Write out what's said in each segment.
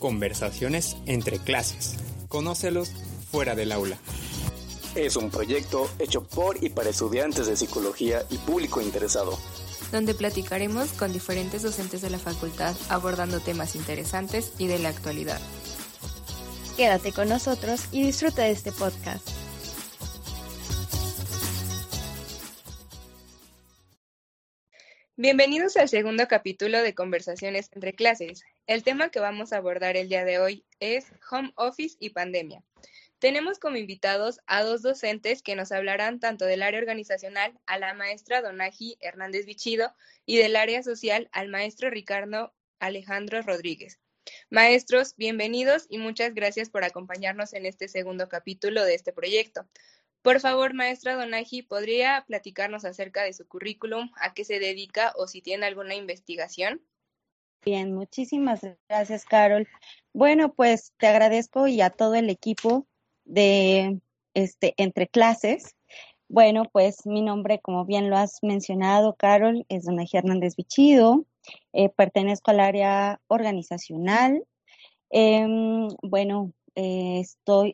Conversaciones entre clases. Conócelos fuera del aula. Es un proyecto hecho por y para estudiantes de psicología y público interesado. Donde platicaremos con diferentes docentes de la facultad abordando temas interesantes y de la actualidad. Quédate con nosotros y disfruta de este podcast. Bienvenidos al segundo capítulo de Conversaciones entre clases. El tema que vamos a abordar el día de hoy es Home Office y Pandemia. Tenemos como invitados a dos docentes que nos hablarán tanto del área organizacional a la maestra Donaji Hernández Bichido y del área social al maestro Ricardo Alejandro Rodríguez. Maestros, bienvenidos y muchas gracias por acompañarnos en este segundo capítulo de este proyecto. Por favor, maestra Donaji, ¿podría platicarnos acerca de su currículum, a qué se dedica o si tiene alguna investigación? Bien, muchísimas gracias, Carol. Bueno, pues te agradezco y a todo el equipo de este entre clases. Bueno, pues mi nombre, como bien lo has mencionado, Carol, es Donaji Hernández Bichido. Eh, pertenezco al área organizacional. Em, bueno, eh,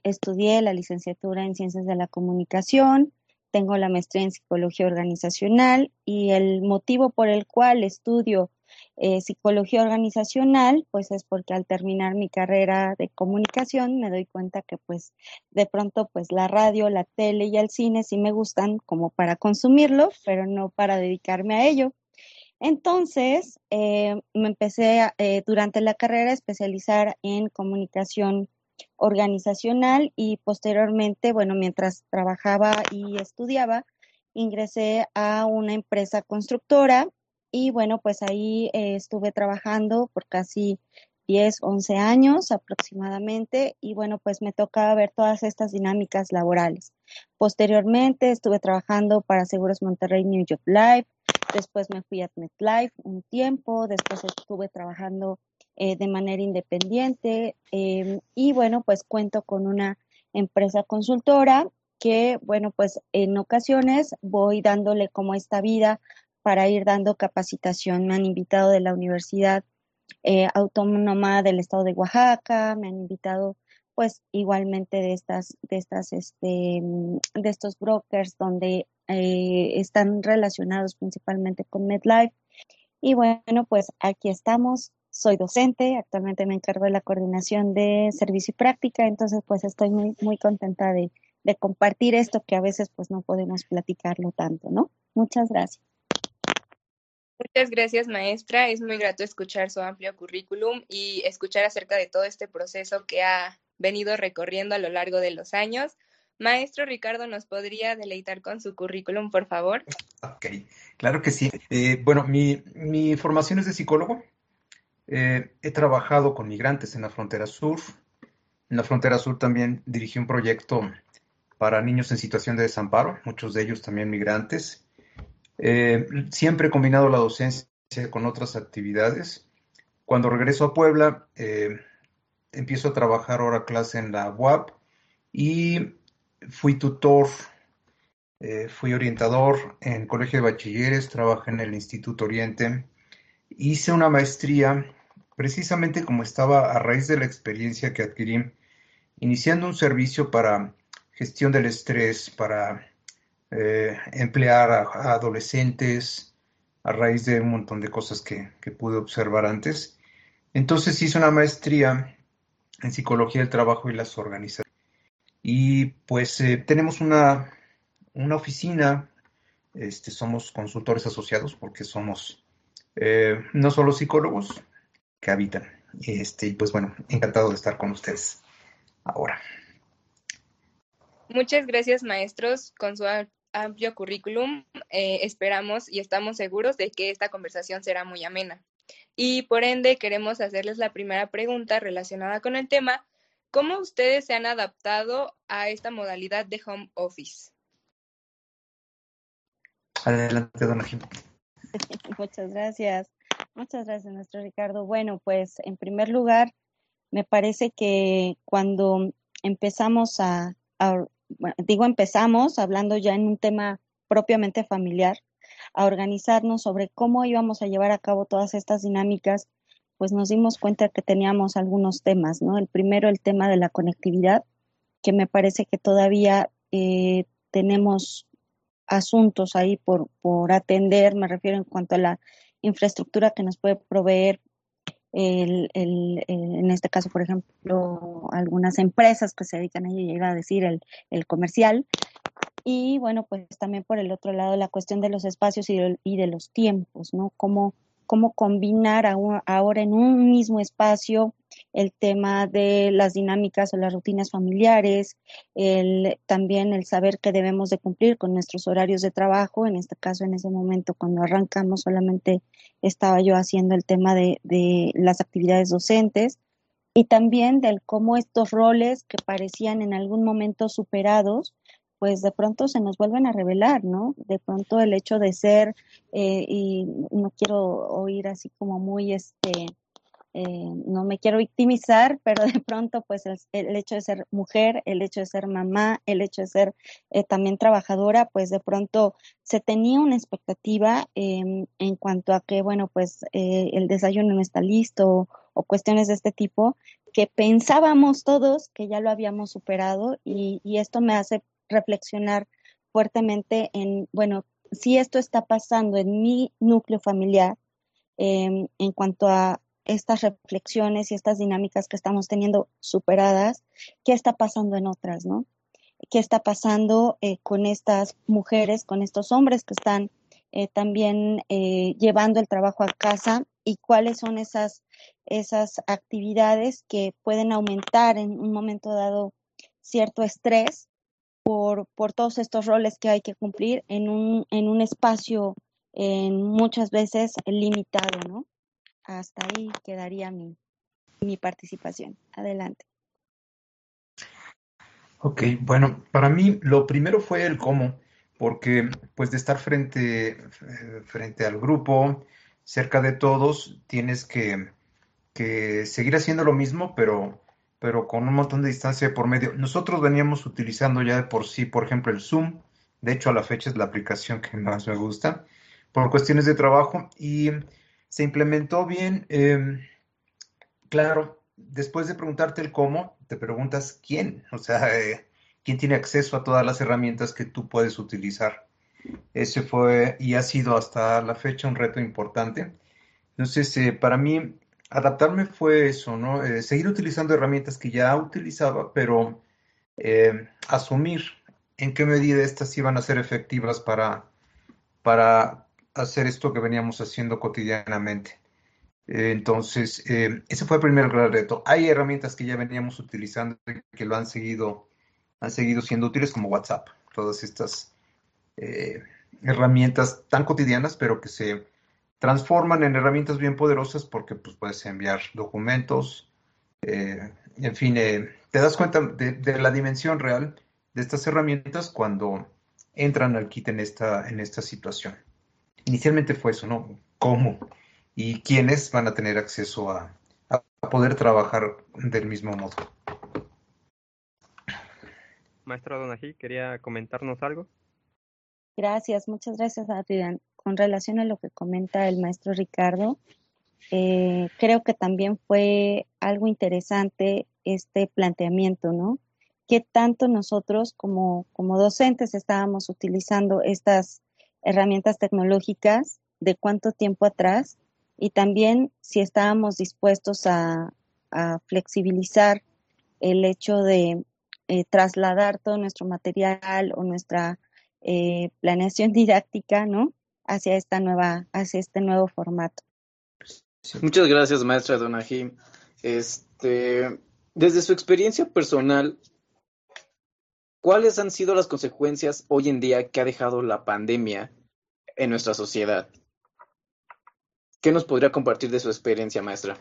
estudié la licenciatura en Ciencias de la Comunicación, tengo la maestría en Psicología Organizacional y el motivo por el cual estudio eh, Psicología Organizacional, pues es porque al terminar mi carrera de comunicación me doy cuenta que pues de pronto pues la radio, la tele y el cine sí me gustan como para consumirlo, pero no para dedicarme a ello. Entonces, eh, me empecé durante la carrera a especializar en comunicación organizacional y posteriormente, bueno, mientras trabajaba y estudiaba, ingresé a una empresa constructora y bueno, pues ahí eh, estuve trabajando por casi 10, 11 años aproximadamente y bueno, pues me tocaba ver todas estas dinámicas laborales. Posteriormente estuve trabajando para Seguros Monterrey New York Life, después me fui a MetLife un tiempo, después estuve trabajando eh, de manera independiente. Em, y bueno, pues cuento con una empresa consultora que, bueno, pues en ocasiones voy dándole como esta vida para ir dando capacitación. Me han invitado de la Universidad eh, Autónoma del Estado de Oaxaca, me han invitado pues igualmente de estas, de estas, este, de estos brokers donde eh, están relacionados principalmente con MedLife. Y bueno, pues aquí estamos soy docente, actualmente me encargo de la coordinación de servicio y práctica, entonces pues estoy muy, muy contenta de, compartir esto que a veces pues no podemos platicarlo tanto, ¿no? Muchas gracias. Muchas gracias, maestra. Es muy grato escuchar su amplio currículum y escuchar acerca de todo este proceso que ha venido recorriendo a lo largo de los años. Maestro Ricardo, ¿nos podría deleitar con su currículum, por favor? Ok, claro que sí. Eh, bueno, mi, mi formación es de psicólogo. Eh, he trabajado con migrantes en la frontera sur. En la frontera sur también dirigí un proyecto para niños en situación de desamparo, muchos de ellos también migrantes. Eh, siempre he combinado la docencia con otras actividades. Cuando regreso a Puebla, eh, empiezo a trabajar hora clase en la UAP y fui tutor, fui orientador en Colegio de Bachilleres, trabajé en el Instituto Oriente, hice una maestría precisamente como estaba a raíz de la experiencia que adquirí, iniciando un servicio para gestión del estrés, para eh, emplear a, adolescentes, a raíz de un montón de cosas que, pude observar antes. Entonces hice una maestría en psicología del trabajo y las organizaciones. Y pues eh, tenemos una, una oficina, este, somos consultores asociados porque somos eh, no solo psicólogos, que habitan. Este, y pues bueno, encantado de estar con ustedes ahora. Muchas gracias, maestros, con su amplio currículum. Eh, esperamos y estamos seguros de que esta conversación será muy amena. Y por ende, queremos hacerles la primera pregunta relacionada con el tema. ¿Cómo ustedes se han adaptado a esta modalidad de home office? Adelante, dona Muchas gracias. Muchas gracias, nuestro Ricardo. Bueno, pues en primer lugar, me parece que cuando empezamos a, digo empezamos hablando ya en un tema propiamente familiar, a organizarnos sobre cómo íbamos a llevar a cabo todas estas dinámicas, pues nos dimos cuenta que teníamos algunos temas, ¿no? El primero, el tema de la conectividad, que me parece que todavía eh, tenemos asuntos ahí por, por atender, me refiero en cuanto a la infraestructura que nos puede proveer el, el, en este caso, por ejemplo, algunas empresas que se dedican a llegar a decir el, el, comercial. Y bueno, pues también por el otro lado la cuestión de los espacios y de, y de los tiempos, ¿no? Cómo, cómo combinar ahora en un mismo espacio el tema de las dinámicas o las rutinas familiares, el, también el saber que debemos de cumplir con nuestros horarios de trabajo. En este caso, en ese momento, cuando arrancamos, solamente estaba yo haciendo el tema de, de las actividades docentes y también del cómo estos roles que parecían en algún momento superados, pues de pronto se nos vuelven a revelar, ¿no? De pronto el hecho de ser, eh, y no quiero oír así como muy, este, eh, no me quiero victimizar, pero de pronto pues el, hecho de ser mujer, el hecho de ser mamá, el hecho de ser eh, también trabajadora, pues de pronto se tenía una expectativa en cuanto a que, bueno, pues eh, el desayuno no está listo o cuestiones de este tipo, que pensábamos todos que ya lo habíamos superado y esto me hace reflexionar fuertemente en, bueno, si esto está pasando en mi núcleo familiar, eh, en cuanto a estas reflexiones y estas dinámicas que estamos teniendo superadas, ¿qué está pasando en otras, no? ¿Qué está pasando eh, con estas mujeres, con estos hombres que están eh, también eh, llevando el trabajo a casa y cuáles son esas, esas actividades que pueden aumentar en un momento dado cierto estrés por, por todos estos roles que hay que cumplir en un, en un espacio en muchas veces limitado, ¿no? Hasta ahí quedaría mi, mi participación. Adelante. Ok, bueno, para mí lo primero fue el cómo, porque pues de estar frente, frente al grupo, cerca de todos, tienes que, que seguir haciendo lo mismo, pero pero con un montón de distancia por medio. Nosotros veníamos utilizando ya de por sí, por ejemplo, el Zoom. De hecho, a la fecha es la aplicación que más me gusta por cuestiones de trabajo y se implementó bien. Eh, claro, después de preguntarte el cómo, te preguntas quién, o sea, eh, quién tiene acceso a todas las herramientas que tú puedes utilizar. Ese fue y ha sido hasta la fecha un reto importante. Entonces, eh, para mí, adaptarme fue eso, ¿no? Eh, seguir utilizando herramientas que ya utilizaba, pero eh, asumir en qué medida estas iban a ser efectivas para, para hacer esto que veníamos haciendo cotidianamente. Eh, entonces, ese fue el primer gran reto. Hay herramientas que ya veníamos utilizando que lo han seguido, han seguido siendo útiles como WhatsApp, todas estas herramientas tan cotidianas, pero que se transforman en herramientas bien poderosas porque pues, puedes enviar documentos, eh, en fin, eh, te das cuenta de, de, la dimensión real de estas herramientas cuando entran al kit en esta, en esta situación. Inicialmente fue eso, ¿no? ¿Cómo? ¿Y quiénes van a tener acceso a, a poder trabajar del mismo modo? Maestra Donají, ¿quería comentarnos algo? Gracias, muchas gracias, Adrián con relación a lo que comenta el maestro Ricardo, eh, creo que también fue algo interesante este planteamiento, ¿no? ¿Qué tanto nosotros como, como docentes estábamos utilizando estas herramientas tecnológicas, de cuánto tiempo atrás, y también si estábamos dispuestos a, a flexibilizar el hecho de eh, trasladar todo nuestro material o nuestra eh, planeación didáctica, ¿no? Hacia esta nueva, hacia este nuevo formato. Muchas gracias, maestra Donají. Este, desde su experiencia personal, ¿cuáles han sido las consecuencias hoy en día que ha dejado la pandemia en nuestra sociedad? ¿Qué nos podría compartir de su experiencia, maestra?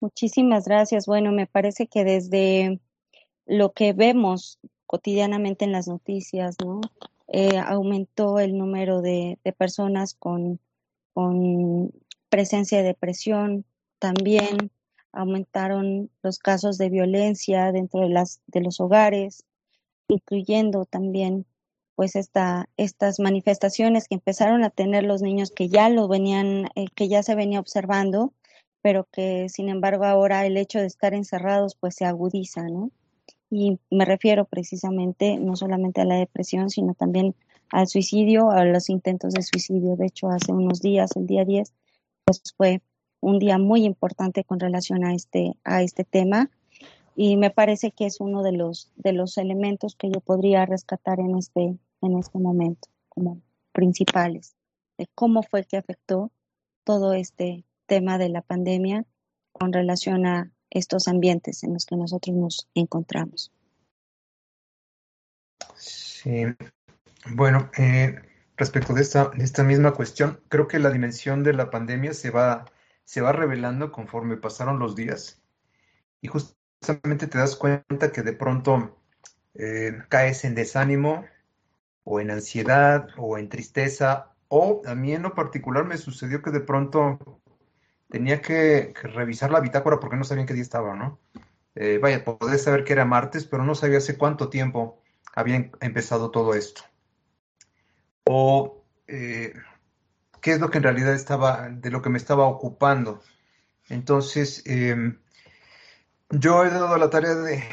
Muchísimas gracias. Bueno, me parece que desde lo que vemos cotidianamente en las noticias, ¿no? Eh, aumentó el número de, personas con, con, presencia de depresión, también aumentaron los casos de violencia dentro de, las, de los hogares, incluyendo también pues esta, estas manifestaciones que empezaron a tener los niños que ya lo venían, eh, que ya se venía observando, pero que sin embargo ahora el hecho de estar encerrados pues se agudiza, ¿no? Y me refiero precisamente no solamente a la depresión, sino también al suicidio, a los intentos de suicidio. De hecho, hace unos días, el día 10, pues fue un día muy importante con relación a este, a este tema y me parece que es uno de los, de los elementos que yo podría rescatar en este, en este momento como principales de cómo fue que afectó todo este tema de la pandemia con relación a estos ambientes en los que nosotros nos encontramos. Sí, bueno, eh, respecto de esta, de esta misma cuestión, creo que la dimensión de la pandemia se va, se va revelando conforme pasaron los días y justamente te das cuenta que de pronto eh, caes en desánimo o en ansiedad o en tristeza o a mí en lo particular me sucedió que de pronto tenía que, revisar la bitácora porque no sabía en qué día estaba, ¿no? Eh, vaya, podía saber que era martes, pero no sabía hace cuánto tiempo había em, empezado todo esto o eh, qué es lo que en realidad estaba, de lo que me estaba ocupando. Entonces, em, yo he dado la tarea de,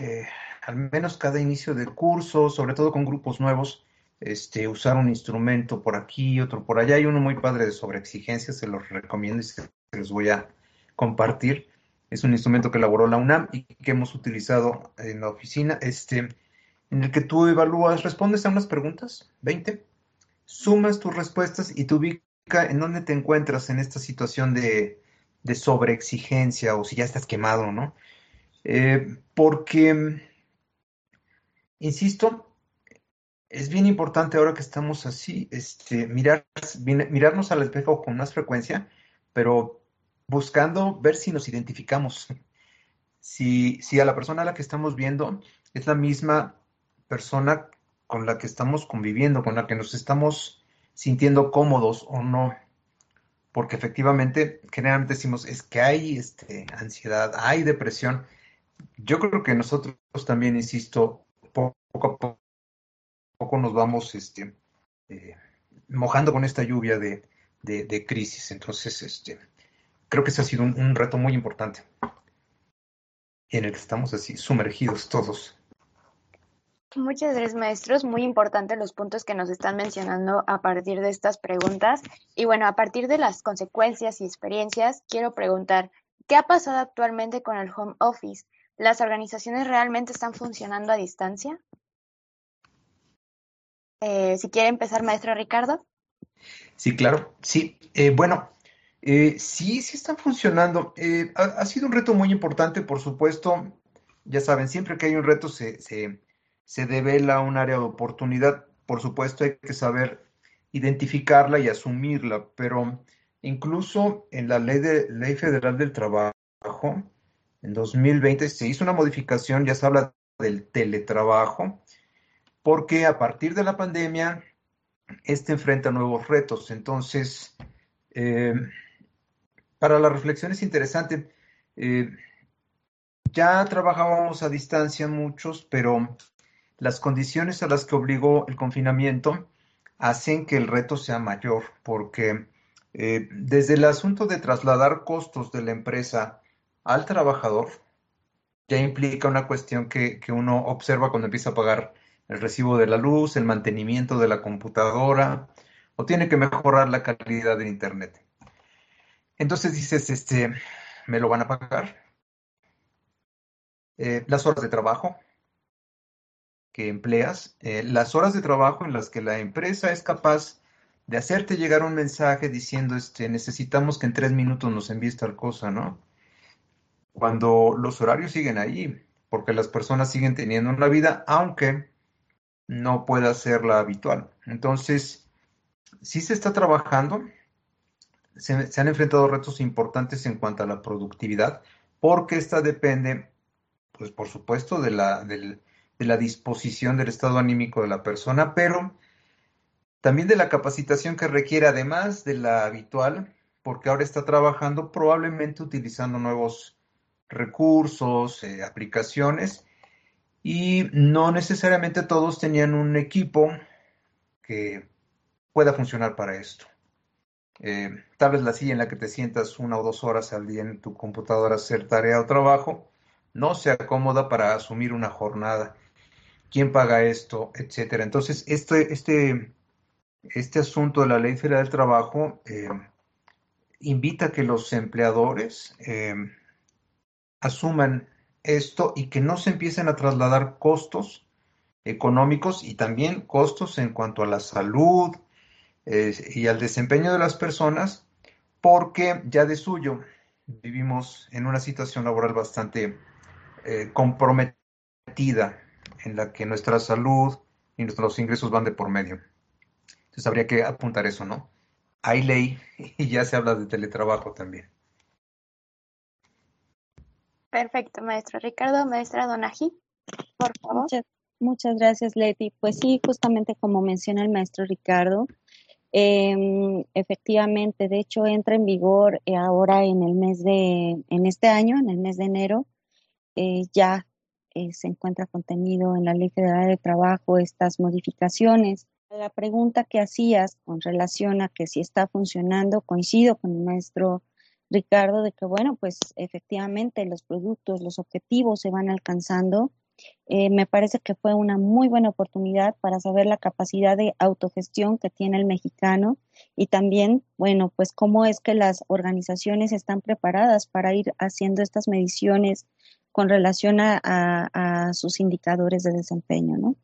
eh, al menos cada inicio de curso, sobre todo con grupos nuevos, este, usar un instrumento por aquí, otro por allá. Hay uno muy padre de sobreexigencia, se los recomiendo y se los voy a compartir. Es un instrumento que elaboró la UNAM y que hemos utilizado en la oficina, este, en el que tú evalúas, respondes a unas preguntas, 20, sumas tus respuestas y te ubica en dónde te encuentras en esta situación de, de sobreexigencia o si ya estás quemado, ¿no? Eh, porque, insisto, es bien importante ahora que estamos así, este, mirar, mirarnos al espejo con más frecuencia, pero buscando ver si nos identificamos. Si, si a la persona a la que estamos viendo es la misma persona con la que estamos conviviendo, con la que nos estamos sintiendo cómodos o no. Porque efectivamente, generalmente decimos, es que hay este, ansiedad, hay depresión. Yo creo que nosotros también, insisto, poco a poco, nos vamos este, eh, mojando con esta lluvia de, crisis. Entonces, este, creo que ese ha sido un reto muy importante en el que estamos así sumergidos todos. Muchas gracias, maestros. Muy importante los puntos que nos están mencionando a partir de estas preguntas. Y bueno, a partir de las consecuencias y experiencias, quiero preguntar, ¿qué ha pasado actualmente con el home office? ¿Las organizaciones realmente están funcionando a distancia? Eh, si quiere empezar, maestro Ricardo. Sí, claro. Sí, eh, bueno, eh, sí, sí están funcionando. Ha, sido un reto muy importante, por supuesto. Ya saben, siempre que hay un reto se se devela un área de oportunidad. Por supuesto, hay que saber identificarla y asumirla, pero incluso en la ley, de, ley federal del trabajo, en 2020 se hizo una modificación, ya se habla del teletrabajo, porque a partir de la pandemia, este enfrenta nuevos retos. Entonces, eh, para la reflexión es interesante. Eh, ya trabajábamos a distancia muchos, pero las condiciones a las que obligó el confinamiento hacen que el reto sea mayor, porque eh, desde el asunto de trasladar costos de la empresa al trabajador, ya implica una cuestión que, uno observa cuando empieza a pagar el recibo de la luz, el mantenimiento de la computadora, o tiene que mejorar la calidad del Internet. Entonces dices, este, ¿me lo van a pagar? Eh, las horas de trabajo, que empleas, eh, las horas de trabajo en las que la empresa es capaz de hacerte llegar un mensaje diciendo, este, necesitamos que en tres minutos nos envíes tal cosa, ¿no? Cuando los horarios siguen ahí, porque las personas siguen teniendo una vida, aunque no pueda ser la habitual. Entonces, sí se está trabajando, se, han enfrentado retos importantes en cuanto a la productividad, porque esta depende, pues por supuesto, de la, del, de la disposición del estado anímico de la persona, pero también de la capacitación que requiere, además de la habitual, porque ahora está trabajando probablemente utilizando nuevos recursos, eh, aplicaciones, y no necesariamente todos tenían un equipo que pueda funcionar para esto. Eh, tal vez la silla en la que te sientas una o dos horas al día en tu computadora a hacer tarea o trabajo no se acomoda para asumir una jornada. ¿Quién paga esto? Etcétera. Entonces, este, este, este asunto de la Ley Federal del Trabajo eh, invita a que los empleadores eh, asuman esto y que no se empiecen a trasladar costos económicos y también costos en cuanto a la salud eh, y al desempeño de las personas, porque ya de suyo vivimos en una situación laboral bastante eh, comprometida en la que nuestra salud y nuestros ingresos van de por medio. Entonces habría que apuntar eso, ¿no? Hay ley y ya se habla de teletrabajo también. Perfecto, maestro Ricardo. Maestra Donají, por favor. Muchas, muchas gracias, Leti. Pues sí, justamente como menciona el maestro Ricardo, eh, efectivamente, de hecho, entra en vigor eh, ahora en el mes de, en este año, en el mes de enero, eh, ya eh, se encuentra contenido en la Ley Federal de Trabajo estas modificaciones. La pregunta que hacías con relación a que si está funcionando, coincido con el maestro Ricardo, de que, bueno, pues efectivamente los productos, los objetivos se van alcanzando. Eh, me parece que fue una muy buena oportunidad para saber la capacidad de autogestión que tiene el mexicano y también, bueno, pues cómo es que las organizaciones están preparadas para ir haciendo estas mediciones con relación a, a, a sus indicadores de desempeño, ¿no?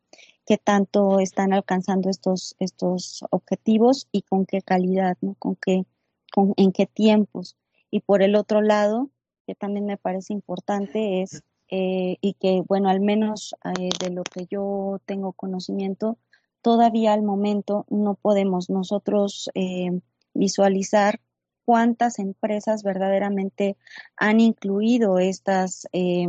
qué tanto están alcanzando estos, estos objetivos y con qué calidad, ¿no? Con qué, con, en qué tiempos. Y por el otro lado, que también me parece importante es, eh, y que, bueno, al menos eh, de lo que yo tengo conocimiento, todavía al momento no podemos nosotros eh, visualizar cuántas empresas verdaderamente han incluido estas, eh,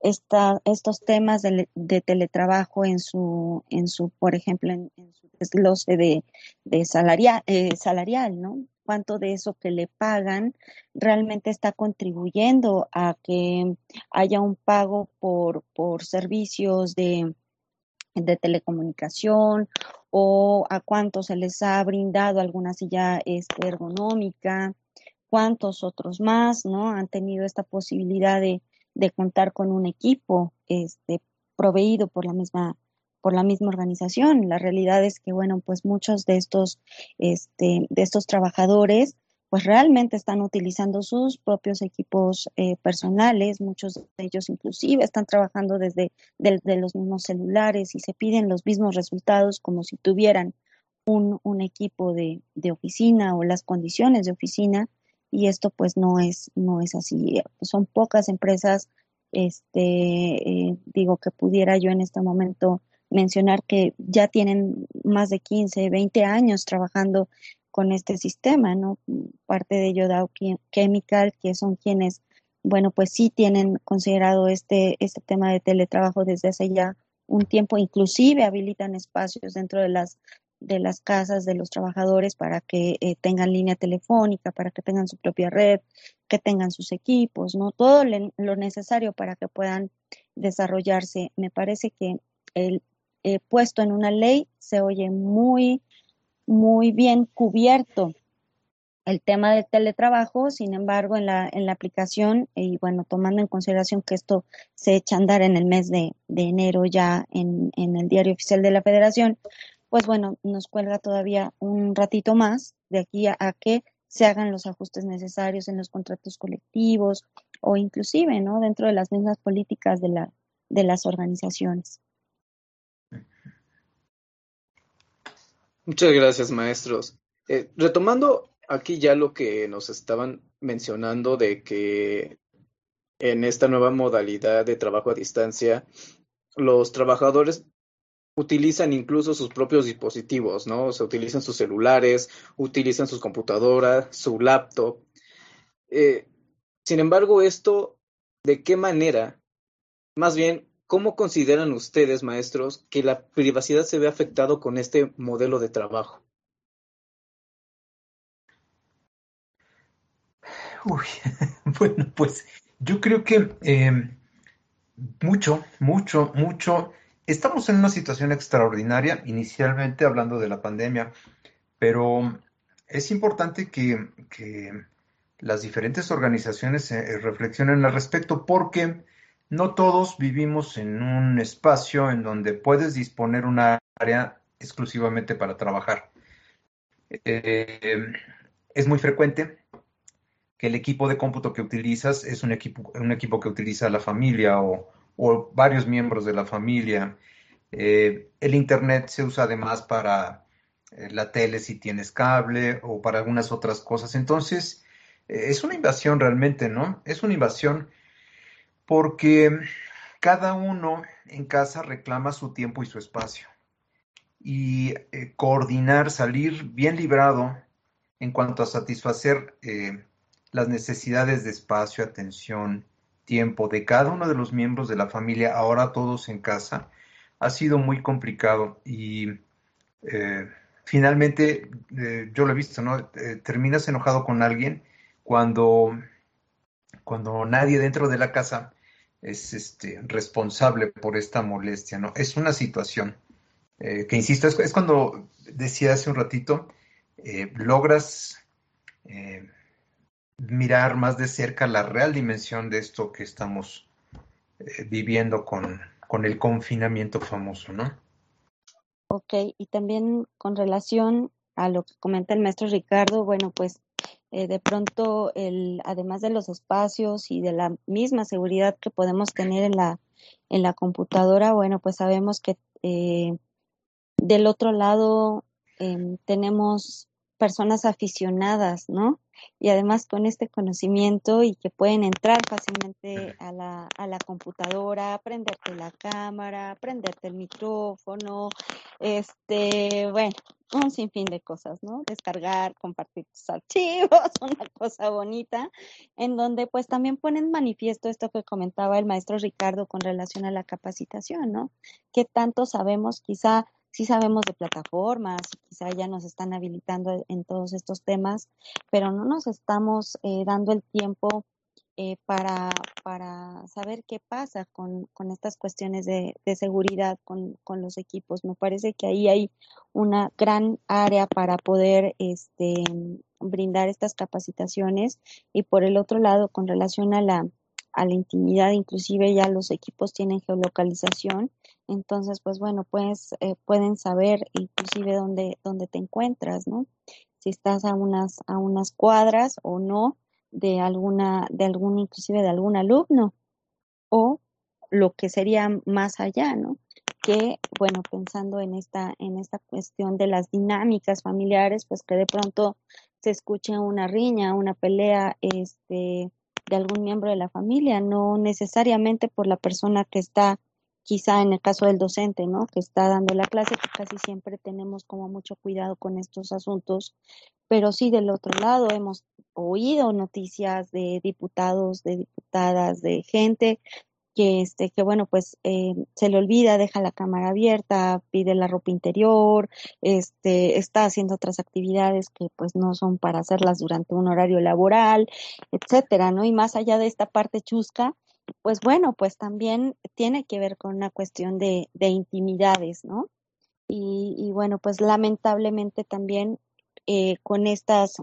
esta, estos temas de, teletrabajo en su, en su, por ejemplo, en, en su desglose de, de salarial, eh, salarial, ¿no? Cuánto de eso que le pagan realmente está contribuyendo a que haya un pago por, por servicios de, de telecomunicación o a cuántos se les ha brindado alguna silla este, ergonómica, cuántos otros más, ¿no? Han tenido esta posibilidad de, de contar con un equipo este, proveído por la misma por la misma organización. La realidad es que, bueno, pues muchos de estos, este, de estos trabajadores, pues realmente están utilizando sus propios equipos eh, personales, muchos de ellos inclusive están trabajando desde de, los mismos celulares y se piden los mismos resultados como si tuvieran un, un equipo de, de, oficina o las condiciones de oficina y esto pues no es, no es así. Son pocas empresas, este, eh, digo que pudiera yo en este momento mencionar que ya tienen más de 15, 20 años trabajando con este sistema, ¿no? Parte de Dow Chemical, que son quienes, bueno, pues sí tienen considerado este, este tema de teletrabajo desde hace ya un tiempo, inclusive habilitan espacios dentro de las de las casas de los trabajadores para que eh, tengan línea telefónica, para que tengan su propia red, que tengan sus equipos, ¿no? Todo lo necesario para que puedan desarrollarse. Me parece que el eh, puesto en una ley se oye muy muy bien cubierto el tema del teletrabajo, sin embargo, en la, en la aplicación, y bueno, tomando en consideración que esto se echa a andar en el mes de, de enero ya en, en, el diario oficial de la federación, pues bueno, nos cuelga todavía un ratito más de aquí a, a que se hagan los ajustes necesarios en los contratos colectivos o inclusive, ¿no? Dentro de las mismas políticas de, la, de las organizaciones. Muchas gracias, maestros. Eh, retomando aquí ya lo que nos estaban mencionando de que en esta nueva modalidad de trabajo a distancia, los trabajadores utilizan incluso sus propios dispositivos, ¿no? O sea, utilizan sus celulares, utilizan sus computadoras, su laptop. Eh, sin embargo, esto, ¿de qué manera? Más bien, ¿Cómo consideran ustedes, maestros, que la privacidad se ve afectado con este modelo de trabajo? Uy, bueno, pues yo creo que eh, mucho, mucho, mucho estamos en una situación extraordinaria, inicialmente hablando de la pandemia, pero es importante que, las diferentes organizaciones eh, reflexionen al respecto porque no todos vivimos en un espacio en donde puedes disponer una área exclusivamente para trabajar. Eh, es muy frecuente que el equipo de cómputo que utilizas es un equipo, un equipo que utiliza la familia o, varios miembros de la familia. Eh, el Internet se usa además para eh, la tele si tienes cable o para algunas otras cosas. Entonces, es una invasión realmente, ¿no? Es una invasión porque cada uno en casa reclama su tiempo y su espacio. Y eh, coordinar, salir bien librado en cuanto a satisfacer las necesidades de espacio, atención, tiempo de cada uno de los miembros de la familia, ahora todos en casa, ha sido muy complicado y finalmente, eh, yo lo he visto, ¿no? Eh, terminas enojado con alguien cuando, cuando nadie dentro de la casa es este, responsable por esta molestia, ¿no? Es una situación eh, que, insisto, es, cuando decía hace un ratito, logras mirar más de cerca la real dimensión de esto que estamos viviendo con, con el confinamiento famoso, ¿no? Ok, y también con relación a lo que comenta el maestro Ricardo, bueno, pues eh, de pronto, el, además de los espacios y de la misma seguridad que podemos tener en la, en la computadora, bueno, pues sabemos que eh, del otro lado em, tenemos personas aficionadas, ¿no? Y además con este conocimiento y que pueden entrar fácilmente a la, a la computadora, prenderte la cámara, prenderte el micrófono, este, bueno, un sinfín de cosas, ¿no? Descargar, compartir tus archivos, una cosa bonita, en donde pues también ponen manifiesto esto que comentaba el maestro Ricardo con relación a la capacitación, ¿no? ¿Qué tanto sabemos quizá sí sabemos de plataformas, quizá ya nos están habilitando en todos estos temas, pero no nos estamos eh, dando el tiempo eh, para, para saber qué pasa con, con estas cuestiones de, de seguridad con, con, los equipos. Me parece que ahí hay una gran área para poder este, brindar estas capacitaciones y por el otro lado, con relación a la, a la intimidad, inclusive ya los equipos tienen geolocalización entonces, pues bueno, pues eh, pueden saber inclusive dónde, dónde te encuentras, ¿no? Si estás a unas, a unas cuadras o no de alguna, de algún, inclusive de algún alumno, o lo que sería más allá, ¿no? Que, bueno, pensando en esta, en esta cuestión de las dinámicas familiares, pues que de pronto se escuche una riña, una pelea, este, de algún miembro de la familia, no necesariamente por la persona que está quizá en el caso del docente, ¿no? Que está dando la clase, que casi siempre tenemos como mucho cuidado con estos asuntos, pero sí del otro lado hemos oído noticias de diputados, de diputadas, de gente que este que bueno pues eh, se le olvida deja la cámara abierta pide la ropa interior este está haciendo otras actividades que pues no son para hacerlas durante un horario laboral etcétera no y más allá de esta parte chusca pues bueno, pues también tiene que ver con una cuestión de, de intimidades, ¿no? Y, y, bueno, pues lamentablemente también eh, con estas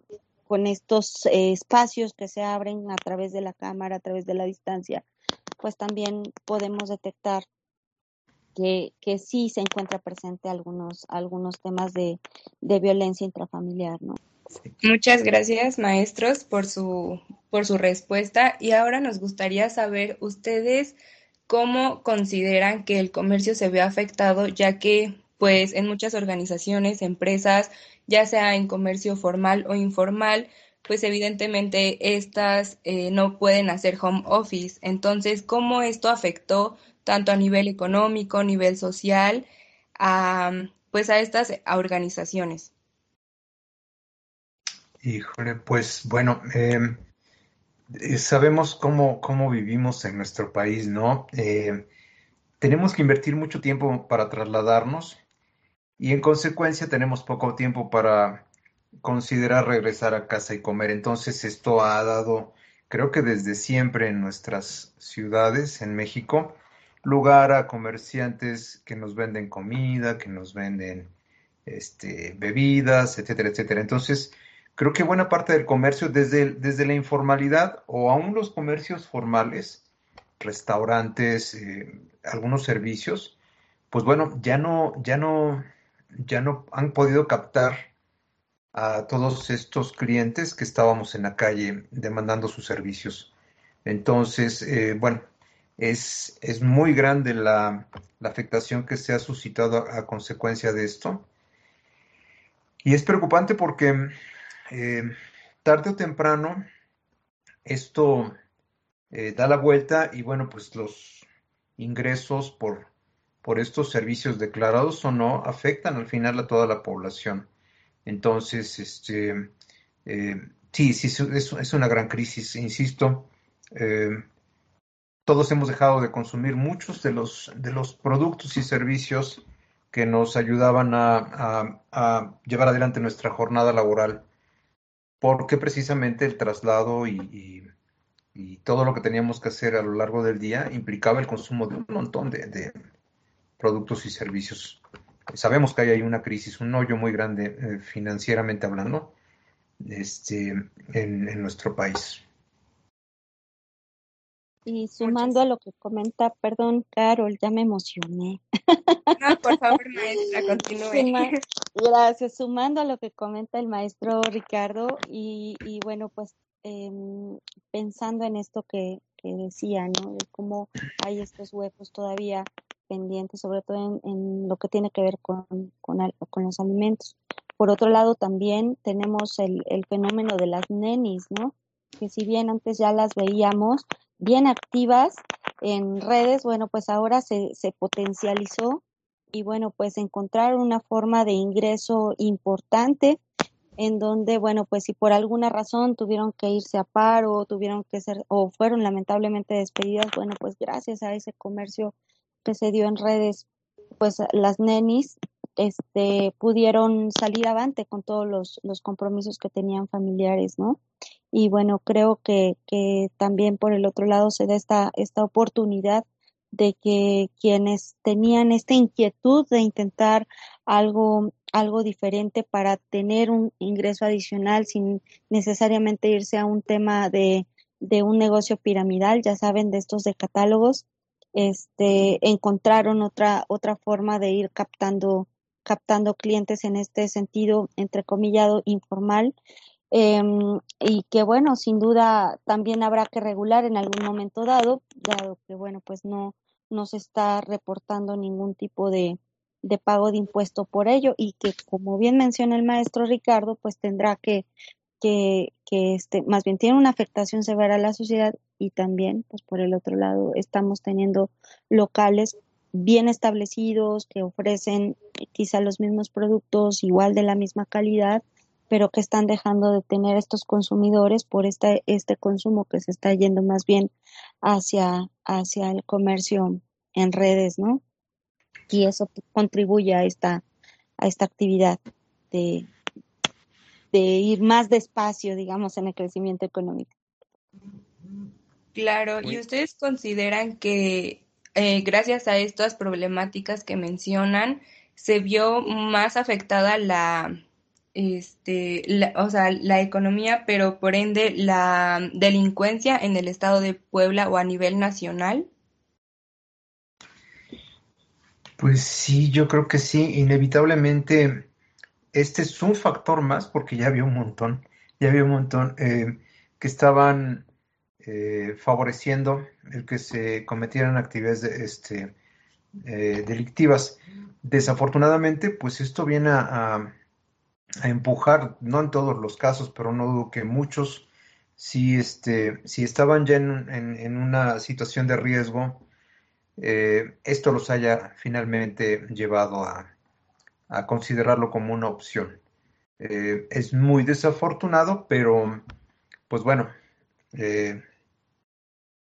con estos eh, espacios que se abren a través de la cámara, a través de la distancia, pues también podemos detectar que, que sí se encuentra presente algunos, algunos temas de, de violencia intrafamiliar, ¿no? Muchas gracias, maestros, por su, por su respuesta. Y ahora nos gustaría saber ustedes cómo consideran que el comercio se ve afectado, ya que, pues, en muchas organizaciones, empresas, ya sea en comercio formal o informal, pues evidentemente estas eh, no pueden hacer home office. Entonces, ¿cómo esto afectó tanto a nivel económico, nivel social, a, pues a estas organizaciones? Híjole, pues bueno, em, eh, sabemos cómo, cómo vivimos en nuestro país, ¿no? Eh, tenemos que invertir mucho tiempo para trasladarnos y en consecuencia tenemos poco tiempo para considerar regresar a casa y comer. Entonces esto ha dado, creo que desde siempre en nuestras ciudades, en México, lugar a comerciantes que nos venden comida, que nos venden este, bebidas, etcétera, etcétera. Entonces, creo que buena parte del comercio, desde, desde la informalidad o aún los comercios formales, restaurantes, eh, algunos servicios, pues bueno, ya no, ya no, ya no han podido captar a todos estos clientes que estábamos en la calle demandando sus servicios. Entonces, eh, bueno, es, es, muy grande la, la, afectación que se ha suscitado a, a, consecuencia de esto. Y es preocupante porque eh, tarde o temprano esto eh, da la vuelta y bueno, pues los ingresos por, por estos servicios declarados o no afectan al final a toda la población. Entonces, este, eh, sí, sí, es, una gran crisis, insisto. Eh, todos hemos dejado de consumir muchos de los, de los productos y servicios que nos ayudaban a llevar adelante nuestra jornada laboral, porque precisamente el traslado y, y, todo lo que teníamos que hacer a lo largo del día implicaba el consumo de un montón de, de productos y servicios. Sabemos que hay una crisis, un hoyo muy grande eh, financieramente hablando este, en, en nuestro país. Y sumando a lo que comenta, perdón, Carol, ya me emocioné. No, por favor, maestra, continúe. Suma, gracias. Sumando a lo que comenta el maestro Ricardo, y, y bueno, pues eh, pensando en esto que, que, decía, ¿no? De cómo hay estos huecos todavía pendientes, sobre todo en, en lo que tiene que ver con, con, con, los alimentos. Por otro lado, también tenemos el, el fenómeno de las nenis, ¿no? Que si bien antes ya las veíamos, bien activas en redes, bueno, pues ahora se, se potencializó y bueno, pues encontrar una forma de ingreso importante en donde, bueno, pues si por alguna razón tuvieron que irse a paro, tuvieron que ser o fueron lamentablemente despedidas, bueno, pues gracias a ese comercio que se dio en redes, pues las nenis este, pudieron salir avante con todos los, los compromisos que tenían familiares, ¿no? y bueno, creo que, que también por el otro lado se da esta, esta oportunidad de que quienes tenían esta inquietud de intentar algo, algo diferente para tener un ingreso adicional sin necesariamente irse a un tema de, de un negocio piramidal, ya saben, de estos de catálogos, este, encontraron otra, otra forma de ir captando, captando clientes en este sentido, entrecomillado, informal, eh, y que bueno, sin duda también habrá que regular en algún momento dado, dado que bueno, pues no, no se está reportando ningún tipo de, de pago de impuesto por ello y que como bien menciona el maestro Ricardo, pues tendrá que, que, que este, más bien tiene una afectación severa a la sociedad y también, pues por el otro lado, estamos teniendo locales bien establecidos que ofrecen quizá los mismos productos igual de la misma calidad, pero que están dejando de tener estos consumidores por este, este consumo que se está yendo más bien hacia, hacia el comercio en redes, ¿no? Y eso contribuye a esta, a esta actividad de, de ir más despacio, digamos, en el crecimiento económico. Claro, ¿y ustedes consideran que eh, gracias a estas problemáticas que mencionan, se vio más afectada la, este, la, o sea, la economía, pero por ende la delincuencia en el estado de Puebla o a nivel nacional? Pues sí, yo creo que sí, inevitablemente este es un factor más porque ya había un montón, ya había un montón eh, que estaban eh, favoreciendo el que se cometieran actividades de, este, eh, delictivas. Desafortunadamente, pues esto viene a, a empujar, no en todos los casos, pero no dudo que muchos, si, este, si estaban ya en, en, en una situación de riesgo, eh, esto los haya finalmente llevado a, a considerarlo como una opción. Es muy desafortunado, pero pues bueno,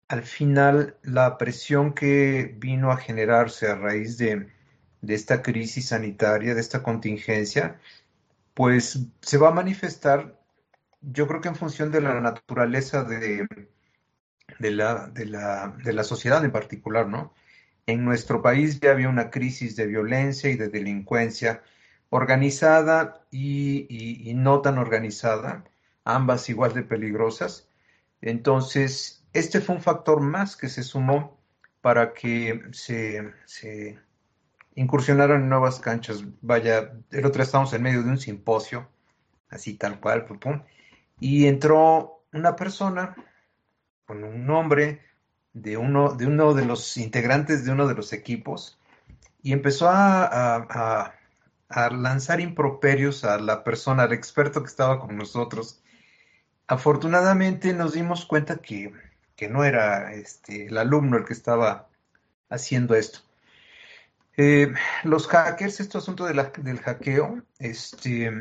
al final la presión que vino a generarse a raíz de, de esta crisis sanitaria, de esta contingencia, pues se va a manifestar, yo creo que en función de la naturaleza de, de, la, de, la, de la sociedad en particular, ¿no? en nuestro país ya había una crisis de violencia y de delincuencia organizada y, no tan organizada, ambas igual de peligrosas. Entonces, este fue un factor más que se sumó para que se, incursionaran en nuevas canchas. Vaya, el otro estábamos en medio de un simposio, así tal cual, y entró una persona con un nombre de uno, de uno de los integrantes de uno de los equipos y empezó a, lanzar improperios a la persona, al experto que estaba con nosotros. Afortunadamente nos dimos cuenta que, no era este, el alumno el que estaba haciendo esto. Eh, los hackers, este asunto del hackeo, este,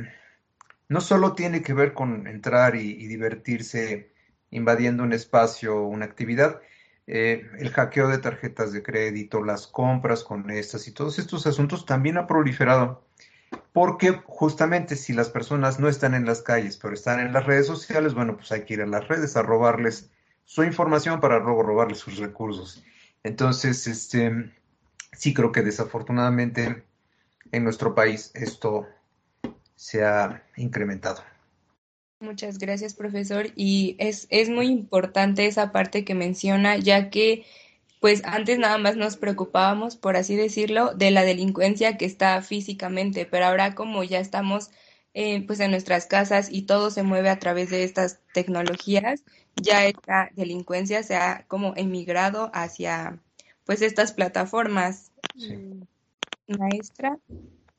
no solo tiene que ver con entrar y divertirse invadiendo un espacio o una actividad, eh, el hackeo de tarjetas de crédito, las compras con estas y todos estos asuntos también ha proliferado. Porque justamente si las personas no están en las calles, pero están en las redes sociales, bueno, pues hay que ir a las redes a robarles su información para luego robarles sus recursos. Entonces, este, sí creo que desafortunadamente en nuestro país esto se ha incrementado. Muchas gracias, profesor. Y es, es muy importante esa parte que menciona, ya que pues antes nada más nos preocupábamos, por así decirlo, de la delincuencia que está físicamente, pero ahora como ya estamos eh, pues en nuestras casas y todo se mueve a través de estas tecnologías, ya esta delincuencia se ha como emigrado hacia pues estas plataformas. Maestra.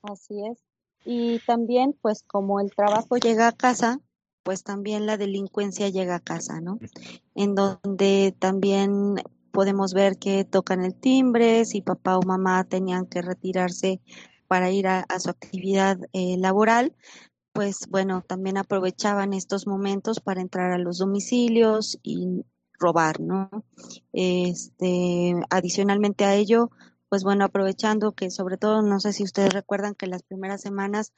Así es. Y también pues como el trabajo llega a casa, pues también la delincuencia llega a casa, ¿no? En donde también podemos ver que tocan el timbre, si papá o mamá tenían que retirarse para ir a, su actividad eh, laboral, pues bueno, también aprovechaban estos momentos para entrar a los domicilios y robar, ¿no? Este, adicionalmente a ello, pues bueno, aprovechando que sobre todo, no sé si ustedes recuerdan que las primeras semanas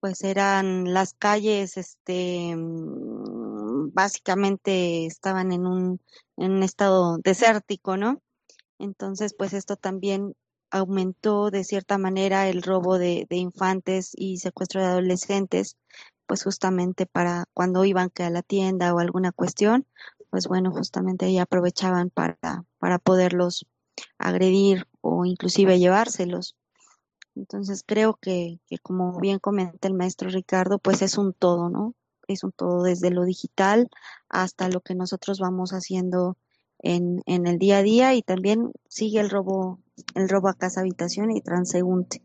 pues eran las calles, este, mm, básicamente estaban en un, en un estado desértico, ¿no? Entonces, pues esto también aumentó de cierta manera el robo de, infantes y secuestro de adolescentes, pues justamente para cuando iban que a la tienda o alguna cuestión, pues bueno, justamente ahí aprovechaban para, para poderlos agredir o inclusive llevárselos. Entonces creo que, que, como bien comenta el maestro Ricardo, pues es un todo, ¿no? Es un todo desde lo digital hasta lo que nosotros vamos haciendo en, en el día a día y también sigue el robo, el robo a casa habitación y transeúnte.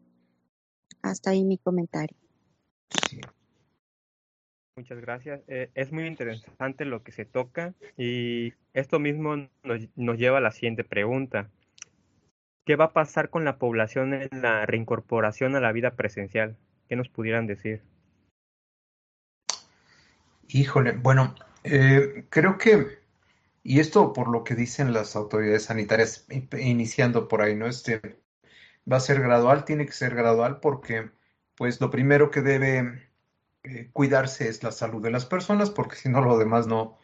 Hasta ahí mi comentario. Muchas gracias. Eh, es muy interesante lo que se toca y esto mismo nos, nos lleva a la siguiente pregunta. ¿Qué va a pasar con la población en la reincorporación a la vida presencial? ¿Qué nos pudieran decir? Híjole, bueno, eh, creo que, y esto por lo que dicen las autoridades sanitarias, iniciando por ahí, ¿no? Este, va a ser gradual, tiene que ser gradual porque, pues, lo primero que debe eh, cuidarse es la salud de las personas, porque si no, lo demás no,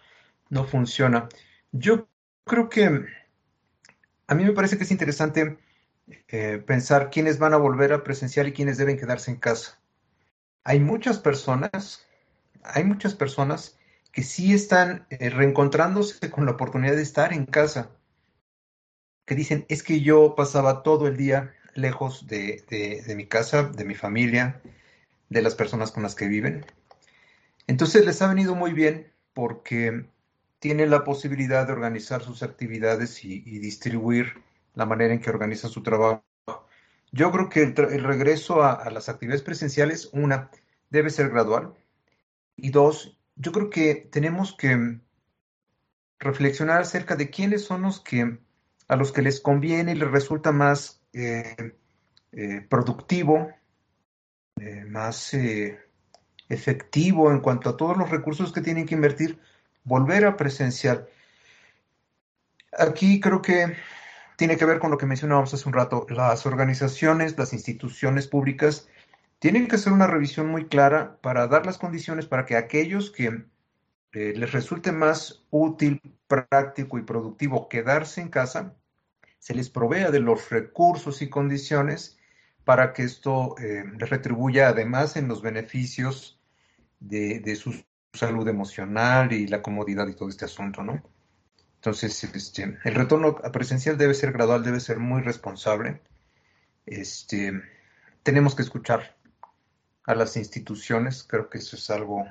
no funciona. Yo creo que a mí me parece que es interesante eh, pensar quiénes van a volver a presenciar y quiénes deben quedarse en casa. Hay muchas personas, hay muchas personas que sí están eh, reencontrándose con la oportunidad de estar en casa, que dicen, es que yo pasaba todo el día lejos de, de mi casa, de mi familia, de las personas con las que viven. Entonces les ha venido muy bien porque tiene la posibilidad de organizar sus actividades y, distribuir la manera en que organiza su trabajo. Yo creo que el, regreso a, las actividades presenciales, una, debe ser gradual. Y dos, yo creo que tenemos que reflexionar acerca de quiénes son los que a los que les conviene y les resulta más eh, eh, productivo, eh, más efectivo en cuanto a todos los recursos que tienen que invertir volver a presenciar. Aquí creo que tiene que ver con lo que mencionábamos hace un rato. Las organizaciones, las instituciones públicas tienen que hacer una revisión muy clara para dar las condiciones para que aquellos que eh, les resulte más útil, práctico y productivo quedarse en casa, se les provea de los recursos y condiciones para que esto eh, les retribuya además en los beneficios de, su salud emocional y la comodidad y todo este asunto, ¿no? Entonces, este, el retorno a presencial debe ser gradual, debe ser muy responsable. Este, tenemos que escuchar a las instituciones, creo que eso es algo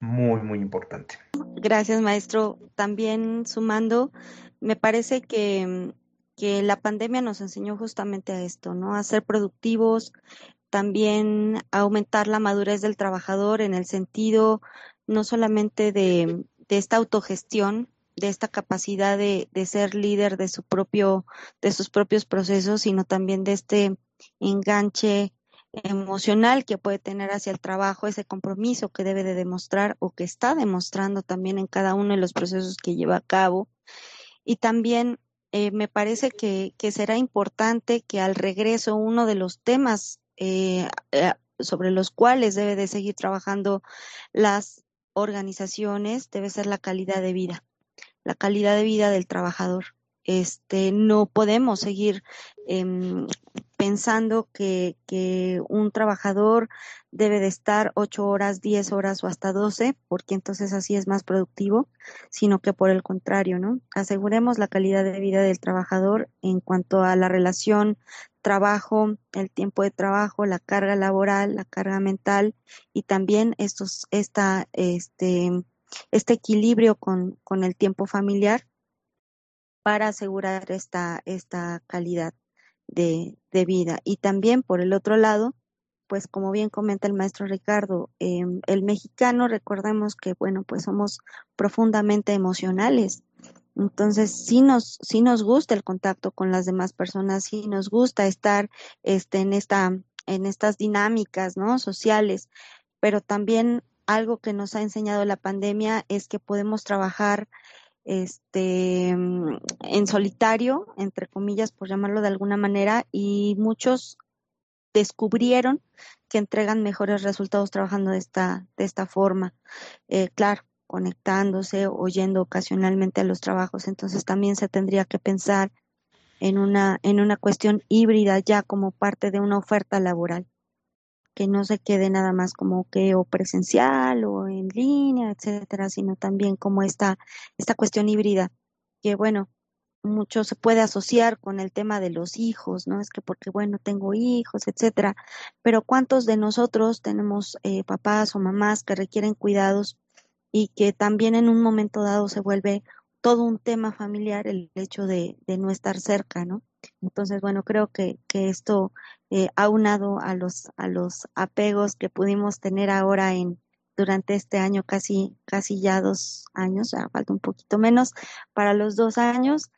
muy, muy importante. Gracias, maestro. También sumando, me parece que que la pandemia nos enseñó justamente a esto, ¿no? A ser productivos, también a aumentar la madurez del trabajador en el sentido no solamente de, esta autogestión, de esta capacidad de, de, ser líder de su propio, de sus propios procesos, sino también de este enganche emocional que puede tener hacia el trabajo, ese compromiso que debe de demostrar o que está demostrando también en cada uno de los procesos que lleva a cabo. Y también eh, me parece que, será importante que al regreso uno de los temas eh, eh, sobre los cuales debe de seguir trabajando las organizaciones debe ser la calidad de vida, la calidad de vida del trabajador. Este, no podemos seguir em, pensando que, que, un trabajador debe de estar ocho horas, diez horas o hasta doce, porque entonces así es más productivo, sino que por el contrario, ¿no? Aseguremos la calidad de vida del trabajador en cuanto a la relación trabajo, el tiempo de trabajo, la carga laboral, la carga mental y también estos, esta, este, este equilibrio con, con el tiempo familiar para asegurar esta, esta calidad de, vida. Y también, por el otro lado, pues como bien comenta el maestro Ricardo, em, el mexicano, recordemos que, bueno, pues somos profundamente emocionales. Entonces, sí nos, sí nos gusta el contacto con las demás personas, sí nos gusta estar este, en, esta, en estas dinámicas ¿no? sociales, pero también algo que nos ha enseñado la pandemia es que podemos trabajar este, mm, en solitario, entre comillas, por llamarlo de alguna manera, y muchos descubrieron que entregan mejores resultados trabajando de esta, de esta forma. Eh, claro, conectándose, oyendo ocasionalmente a los trabajos. Entonces también se tendría que pensar en una, en una cuestión híbrida ya como parte de una oferta laboral que no se quede nada más como que o presencial o en línea, etcétera, sino también como esta, esta cuestión híbrida, que bueno, mucho se puede asociar con el tema de los hijos, ¿no? Es que porque, bueno, tengo hijos, etcétera, pero ¿cuántos de nosotros tenemos eh, papás o mamás que requieren cuidados y que también en un momento dado se vuelve todo un tema familiar el hecho de, de no estar cerca, ¿no? Entonces, bueno, creo que, que esto eh, aunado a los, a los apegos que pudimos tener ahora en durante este año, casi, casi ya dos años, ya falta un poquito menos para los dos años,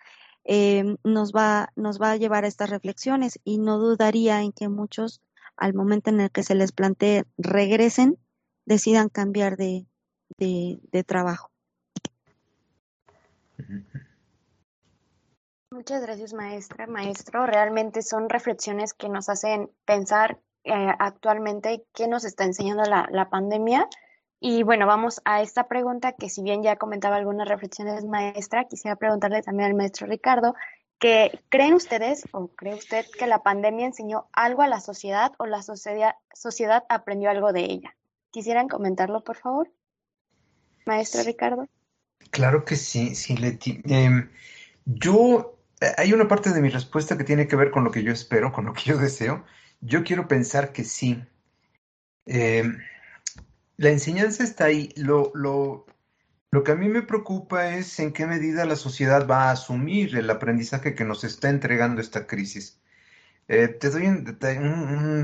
eh, nos, va, nos va a llevar a estas reflexiones y no dudaría en que muchos, al momento en el que se les plantee regresen, decidan cambiar de, de trabajo. Muchas gracias, maestra, maestro. Realmente son reflexiones que nos hacen pensar eh, actualmente qué nos está enseñando la, la, pandemia. Y bueno, vamos a esta pregunta que si bien ya comentaba algunas reflexiones, maestra, quisiera preguntarle también al maestro Ricardo, que ¿creen ustedes o cree usted que la pandemia enseñó algo a la sociedad o la sociedad, sociedad aprendió algo de ella? ¿Quisieran comentarlo, por favor? Maestro Ricardo. Claro que sí, sí, Leti. Em, yo hay una parte de mi respuesta que tiene que ver con lo que yo espero, con lo que yo deseo. Yo quiero pensar que sí. Em, la enseñanza está ahí. Lo, lo, lo que a mí me preocupa es en qué medida la sociedad va a asumir el aprendizaje que nos está entregando esta crisis. Eh, te doy un detalle,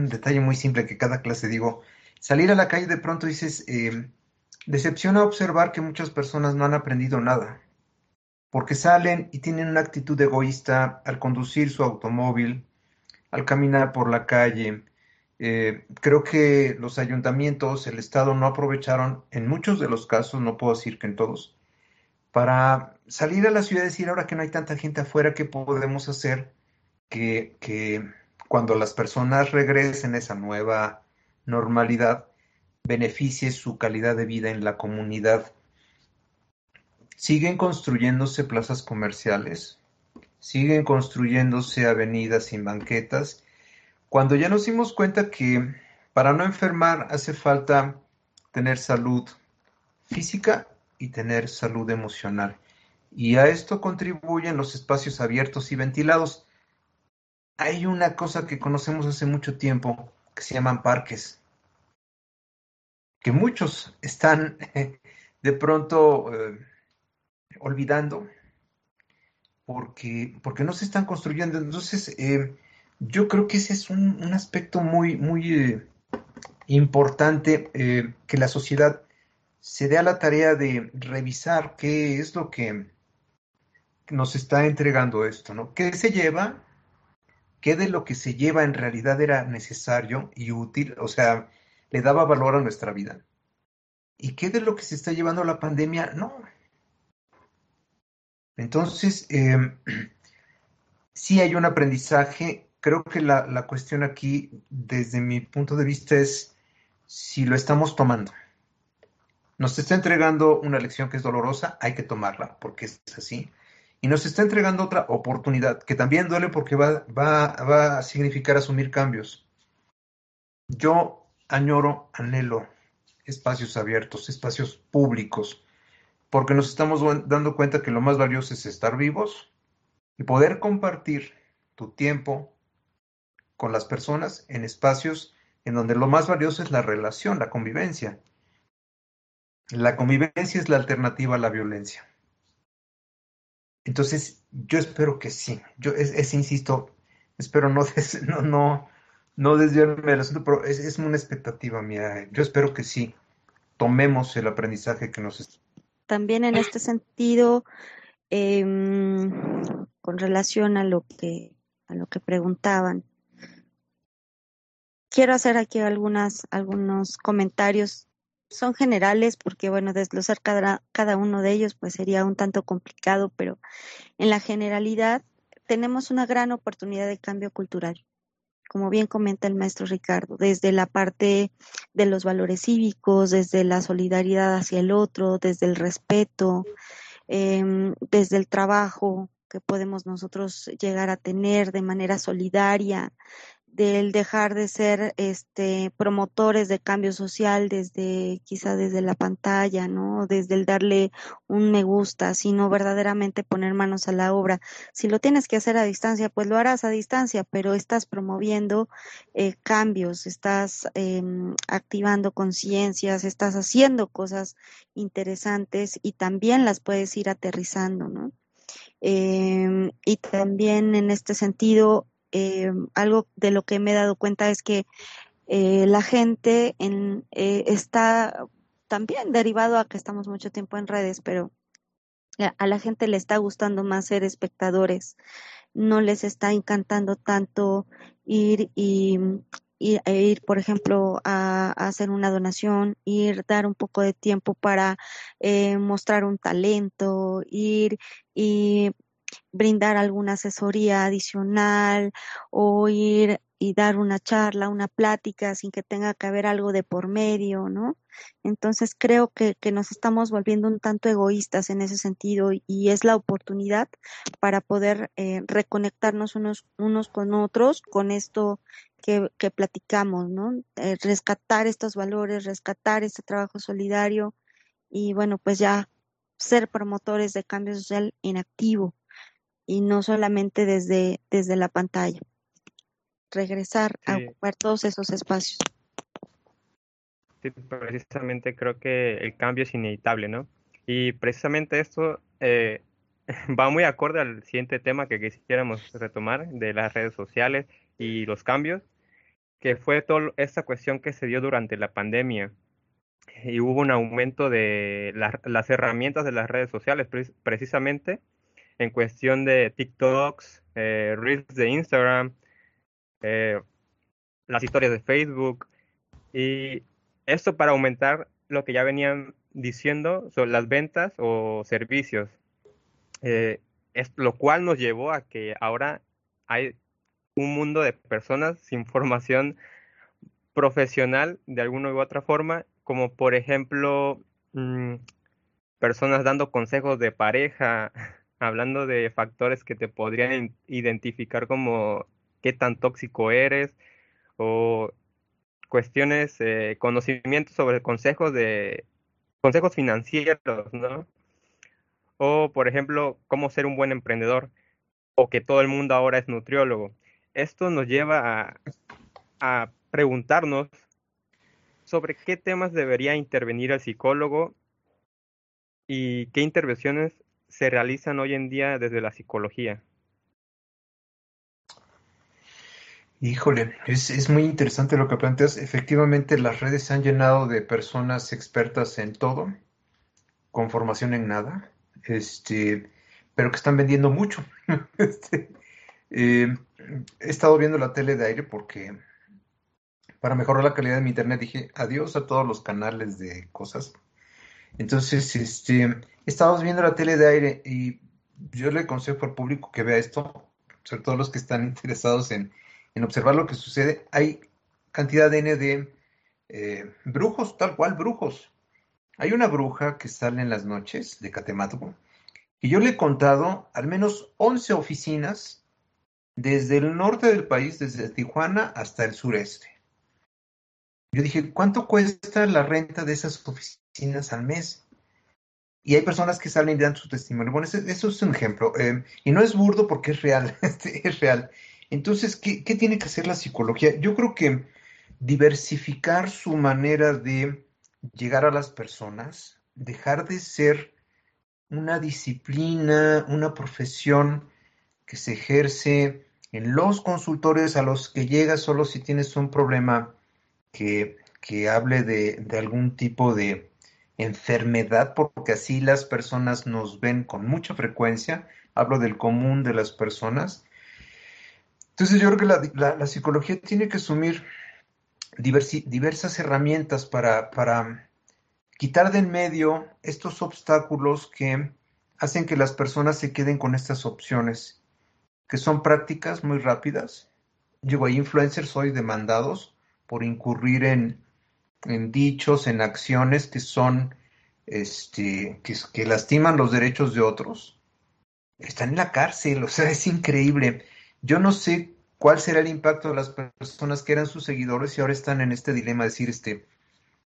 detalle, muy simple que cada clase digo. Salir a la calle de pronto dices, eh, decepciona observar que muchas personas no han aprendido nada porque salen y tienen una actitud egoísta al conducir su automóvil, al caminar por la calle. Eh, creo que los ayuntamientos, el Estado no aprovecharon, en muchos de los casos, no puedo decir que en todos, para salir a la ciudad y decir, ahora que no hay tanta gente afuera, ¿qué podemos hacer que, que cuando las personas regresen a esa nueva normalidad, beneficie su calidad de vida en la comunidad? Siguen construyéndose plazas comerciales, siguen construyéndose avenidas sin banquetas, cuando ya nos dimos cuenta que para no enfermar hace falta tener salud física y tener salud emocional. Y a esto contribuyen los espacios abiertos y ventilados. Hay una cosa que conocemos hace mucho tiempo que se llaman parques, que muchos están de pronto eh, olvidando porque, porque no se están construyendo. Entonces, eh, yo creo que ese es un, aspecto muy, muy eh, importante que la sociedad se dé a la tarea de revisar qué es lo que nos está entregando esto, ¿no? ¿Qué se lleva? ¿Qué de lo que se lleva en realidad era necesario y útil? O sea, le daba valor a nuestra vida. ¿Y qué de lo que se está llevando la pandemia? No. Entonces, eh, sí hay un aprendizaje. Creo que la, la cuestión aquí, desde mi punto de vista, es si lo estamos tomando. Nos está entregando una lección que es dolorosa, hay que tomarla, porque es así. Y nos está entregando otra oportunidad, que también duele porque va, va, a significar asumir cambios. Yo añoro, anhelo espacios abiertos, espacios públicos, porque nos estamos dando cuenta que lo más valioso es estar vivos y poder compartir tu tiempo con las personas en espacios en donde lo más valioso es la relación, la convivencia. La convivencia es la alternativa a la violencia. Entonces, yo espero que sí. Yo es, insisto, espero no, no, no, no desviarme del asunto, pero es, una expectativa mía. Yo espero que sí tomemos el aprendizaje que nos También en este sentido, em, con relación a lo que a lo que preguntaban, quiero hacer aquí algunas algunos comentarios. Son generales porque, bueno, desglosar cada, cada uno de ellos pues sería un tanto complicado, pero en la generalidad tenemos una gran oportunidad de cambio cultural, como bien comenta el maestro Ricardo, desde la parte de los valores cívicos, desde la solidaridad hacia el otro, desde el respeto, em, desde el trabajo que podemos nosotros llegar a tener de manera solidaria, del dejar de ser este promotores de cambio social desde quizá desde la pantalla, ¿no? Desde el darle un me gusta, sino verdaderamente poner manos a la obra. Si lo tienes que hacer a distancia, pues lo harás a distancia, pero estás promoviendo eh, cambios, estás em, activando conciencias, estás haciendo cosas interesantes y también las puedes ir aterrizando, ¿no? Em, y también en este sentido, eh, algo de lo que me he dado cuenta es que eh, la gente en, eh, está también derivado a que estamos mucho tiempo en redes, pero a la gente le está gustando más ser espectadores, no les está encantando tanto ir y, e ir, por ejemplo, a, hacer una donación, ir, dar un poco de tiempo para mostrar un talento, ir y brindar alguna asesoría adicional o ir y dar una charla, una plática sin que tenga que haber algo de por medio, ¿no? Entonces creo que, nos estamos volviendo un tanto egoístas en ese sentido y es la oportunidad para poder eh, reconectarnos unos, unos con otros con esto que, que platicamos, ¿no? Eh, rescatar estos valores, rescatar este trabajo solidario y bueno, pues ya ser promotores de cambio social inactivo y no solamente desde, desde la pantalla. Regresar a ocupar todos esos espacios. Sí, precisamente creo que el cambio es inevitable, ¿no? Y precisamente esto eh, va muy acorde al siguiente tema que quisiéramos retomar de las redes sociales y los cambios, que fue toda esta cuestión que se dio durante la pandemia. Y hubo un aumento de las herramientas de las redes sociales, precisamente en cuestión de TikToks, eh, Reels de Instagram, eh, las historias de Facebook. Y esto para aumentar lo que ya venían diciendo sobre las ventas o servicios. Eh, es, lo cual nos llevó a que ahora hay un mundo de personas sin formación profesional de alguna u otra forma, como por ejemplo mm, personas dando consejos de pareja, hablando de factores que te podrían identificar como qué tan tóxico eres o cuestiones, eh, conocimientos sobre consejos de consejos financieros, ¿no? O, por ejemplo, cómo ser un buen emprendedor, o que todo el mundo ahora es nutriólogo. Esto nos lleva a, a preguntarnos sobre qué temas debería intervenir el psicólogo y qué intervenciones se realizan hoy en día desde la psicología. Híjole, es, es, muy interesante lo que planteas. Efectivamente, las redes se han llenado de personas expertas en todo, con formación en nada este, pero que están vendiendo mucho. Este, eh, he estado viendo la tele de aire porque para mejorar la calidad de mi internet dije adiós a todos los canales de cosas. Entonces, este, estado viendo la tele de aire y yo le aconsejo al público que vea esto, sobre todo los que están interesados en, en observar lo que sucede. Hay cantidad de N de eh, brujos, tal cual, brujos. Hay una bruja que sale en las noches de Catemato y yo le he contado al menos 11 oficinas desde el norte del país, desde Tijuana hasta el sureste. Yo dije, ¿cuánto cuesta la renta de esas oficinas al mes? Y hay personas que salen y dan su testimonio. Bueno, eso, es un ejemplo. Eh, y no es burdo porque es real, este, es real. Entonces, ¿qué, ¿qué tiene que hacer la psicología? Yo creo que diversificar su manera de llegar a las personas, dejar de ser una disciplina, una profesión que se ejerce en los consultores a los que llegas solo si tienes un problema que, que hable de, de, algún tipo de enfermedad, porque así las personas nos ven con mucha frecuencia. Hablo del común de las personas. Entonces yo creo que la, la, psicología tiene que asumir diversas herramientas para, para quitar de en medio estos obstáculos que hacen que las personas se queden con estas opciones, que son prácticas muy rápidas. Llego hay influencers hoy demandados por incurrir en, en dichos, en acciones que son, este, que, que lastiman los derechos de otros. Están en la cárcel, o sea, es increíble. Yo no sé cuál será el impacto de las personas que eran sus seguidores y ahora están en este dilema de decir, este,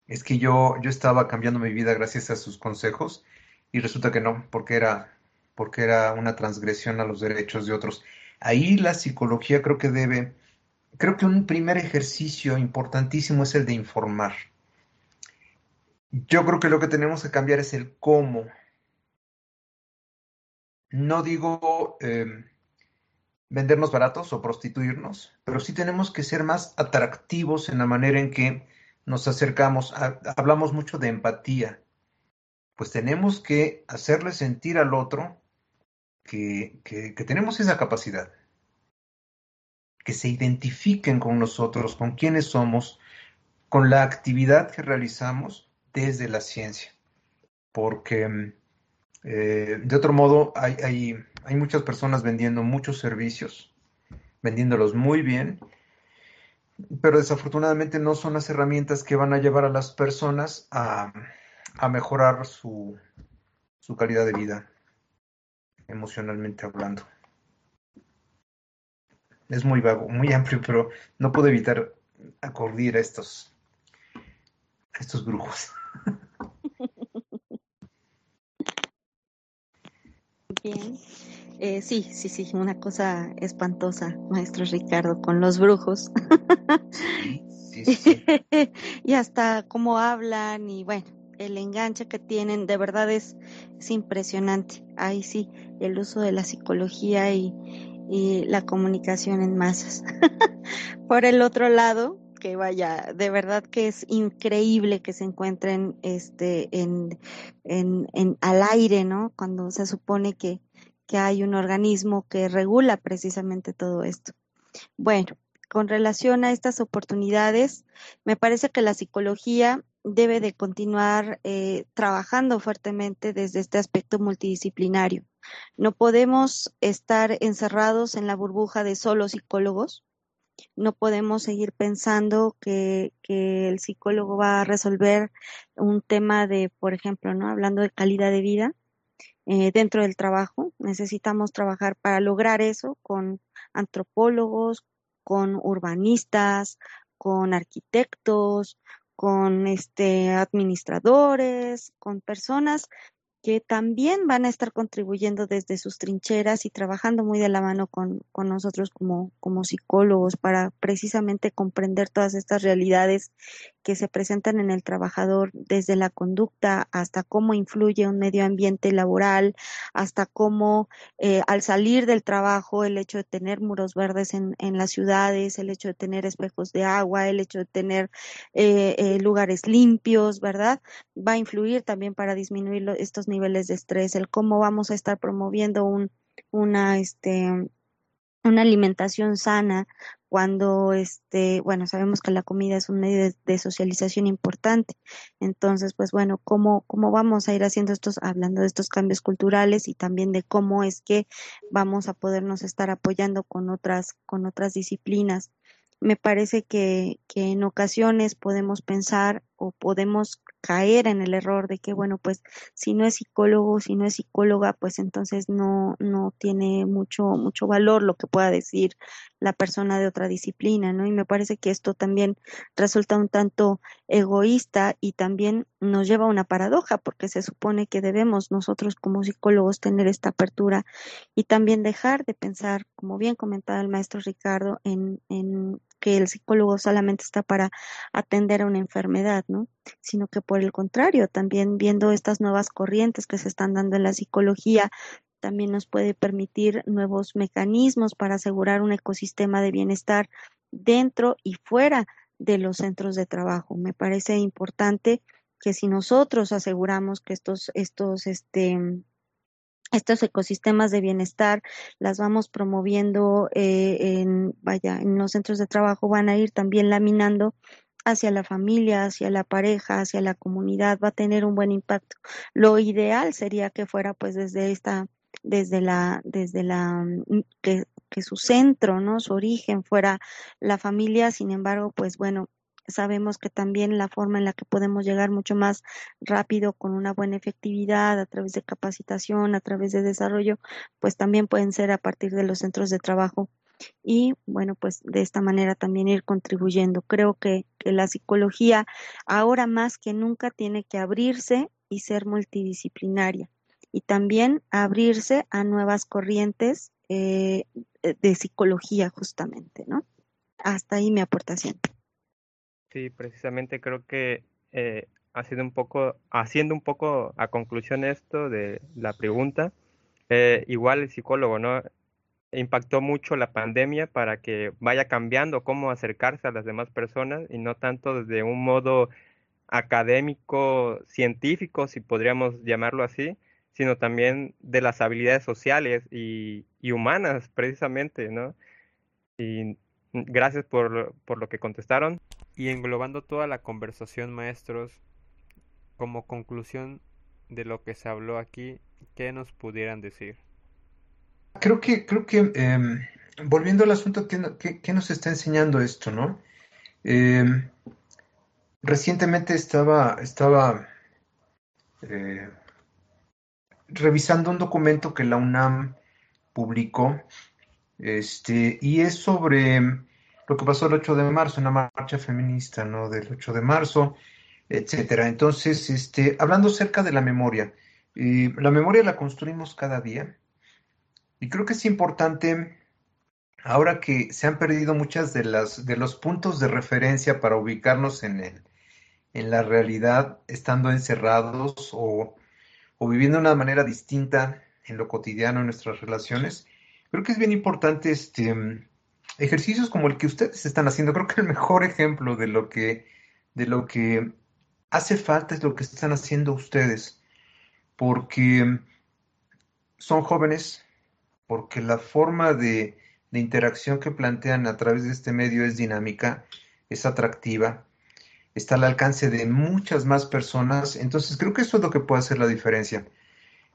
es que yo, yo estaba cambiando mi vida gracias a sus consejos y resulta que no, porque era, porque era una transgresión a los derechos de otros. Ahí la psicología creo que debe, creo que un primer ejercicio importantísimo es el de informar. Yo creo que lo que tenemos que cambiar es el cómo. No digo... Eh, vendernos baratos o prostituirnos, pero sí tenemos que ser más atractivos en la manera en que nos acercamos. hablamos mucho de empatía, pues tenemos que hacerle sentir al otro que, que tenemos esa capacidad, que se identifiquen con nosotros, con quienes somos, con la actividad que realizamos desde la ciencia, porque eh, de otro modo, hay, hay, hay, muchas personas vendiendo muchos servicios, vendiéndolos muy bien, pero desafortunadamente no son las herramientas que van a llevar a las personas a, a mejorar su, su calidad de vida, emocionalmente hablando. Es muy vago, muy amplio, pero no puedo evitar acordir a estos, a estos brujos. Bien. Eh, sí, sí, sí, una cosa espantosa, maestro Ricardo, con los brujos. Sí, sí, sí. y hasta cómo hablan y bueno, el enganche que tienen, de verdad es, es impresionante. Ahí sí, el uso de la psicología y, y la comunicación en masas. Por el otro lado, que vaya, de verdad que es increíble que se encuentren este en, en, en al aire, ¿no? Cuando se supone que, que hay un organismo que regula precisamente todo esto. Bueno, con relación a estas oportunidades, me parece que la psicología debe de continuar eh, trabajando fuertemente desde este aspecto multidisciplinario. No podemos estar encerrados en la burbuja de solo psicólogos, no podemos seguir pensando que, el psicólogo va a resolver un tema de, por ejemplo, ¿no? Hablando de calidad de vida, eh, dentro del trabajo. Necesitamos trabajar para lograr eso con antropólogos, con urbanistas, con arquitectos, con este administradores, con personas que también van a estar contribuyendo desde sus trincheras y trabajando muy de la mano con, con, nosotros como, como psicólogos para precisamente comprender todas estas realidades que se presentan en el trabajador, desde la conducta hasta cómo influye un medio ambiente laboral, hasta cómo eh, al salir del trabajo el hecho de tener muros verdes en, en, las ciudades, el hecho de tener espejos de agua, el hecho de tener eh, eh, lugares limpios, ¿verdad? Va a influir también para disminuir estos niveles de estrés, el cómo vamos a estar promoviendo un, una, este, una alimentación sana cuando este bueno sabemos que la comida es un medio de, socialización importante. Entonces pues bueno cómo cómo vamos a ir haciendo estos hablando de estos cambios culturales y también de cómo es que vamos a podernos estar apoyando con otras con otras disciplinas me parece que, que en ocasiones podemos pensar o podemos caer en el error de que, bueno, pues si no es psicólogo, si no es psicóloga, pues entonces no, no tiene mucho, mucho valor lo que pueda decir la persona de otra disciplina, ¿no? Y me parece que esto también resulta un tanto egoísta y también nos lleva a una paradoja, porque se supone que debemos nosotros como psicólogos tener esta apertura y también dejar de pensar, como bien comentaba el maestro Ricardo, en, en que el psicólogo solamente está para atender a una enfermedad, ¿no? Sino que por el contrario, también viendo estas nuevas corrientes que se están dando en la psicología, también nos puede permitir nuevos mecanismos para asegurar un ecosistema de bienestar dentro y fuera de los centros de trabajo. Me parece importante que si nosotros aseguramos que estos, estos, este, estos ecosistemas de bienestar las vamos promoviendo eh, en, vaya, en los centros de trabajo van a ir también laminando hacia la familia, hacia la pareja, hacia la comunidad, va a tener un buen impacto. Lo ideal sería que fuera pues desde esta, desde la, desde la, mm, que, que su centro, ¿no? Su origen fuera la familia, sin embargo, pues bueno, sabemos que también la forma en la que podemos llegar mucho más rápido con una buena efectividad a través de capacitación, a través de desarrollo, pues también pueden ser a partir de los centros de trabajo y bueno, pues de esta manera también ir contribuyendo. Creo que, la psicología ahora más que nunca tiene que abrirse y ser multidisciplinaria y también abrirse a nuevas corrientes eh, de psicología justamente, ¿no? Hasta ahí mi aportación. Sí, precisamente creo que eh, haciendo un poco, haciendo un poco a conclusión esto de la pregunta, eh, igual el psicólogo, ¿no? Impactó mucho la pandemia para que vaya cambiando cómo acercarse a las demás personas y no tanto desde un modo académico, científico, si podríamos llamarlo así, sino también de las habilidades sociales y, y humanas, precisamente, ¿no? Y gracias por, por lo que contestaron. Y englobando toda la conversación, maestros, como conclusión de lo que se habló aquí, ¿qué nos pudieran decir? Creo que, creo que em, volviendo al asunto, ¿qué, qué, nos está enseñando esto, no? Eh, recientemente estaba, estaba eh, revisando un documento que la UNAM publicó, este, y es sobre lo que pasó el 8 de marzo, una marcha feminista, ¿no? Del 8 de marzo, etcétera. Entonces, este, hablando acerca de la memoria, la memoria la construimos cada día y creo que es importante, ahora que se han perdido muchas de las de los puntos de referencia para ubicarnos en el, en la realidad, estando encerrados o, o viviendo de una manera distinta en lo cotidiano, en nuestras relaciones, creo que es bien importante este ejercicios como el que ustedes están haciendo, creo que el mejor ejemplo de lo que, de lo que hace falta es lo que están haciendo ustedes, porque son jóvenes, porque la forma de, de interacción que plantean a través de este medio es dinámica, es atractiva, está al alcance de muchas más personas, entonces creo que eso es lo que puede hacer la diferencia.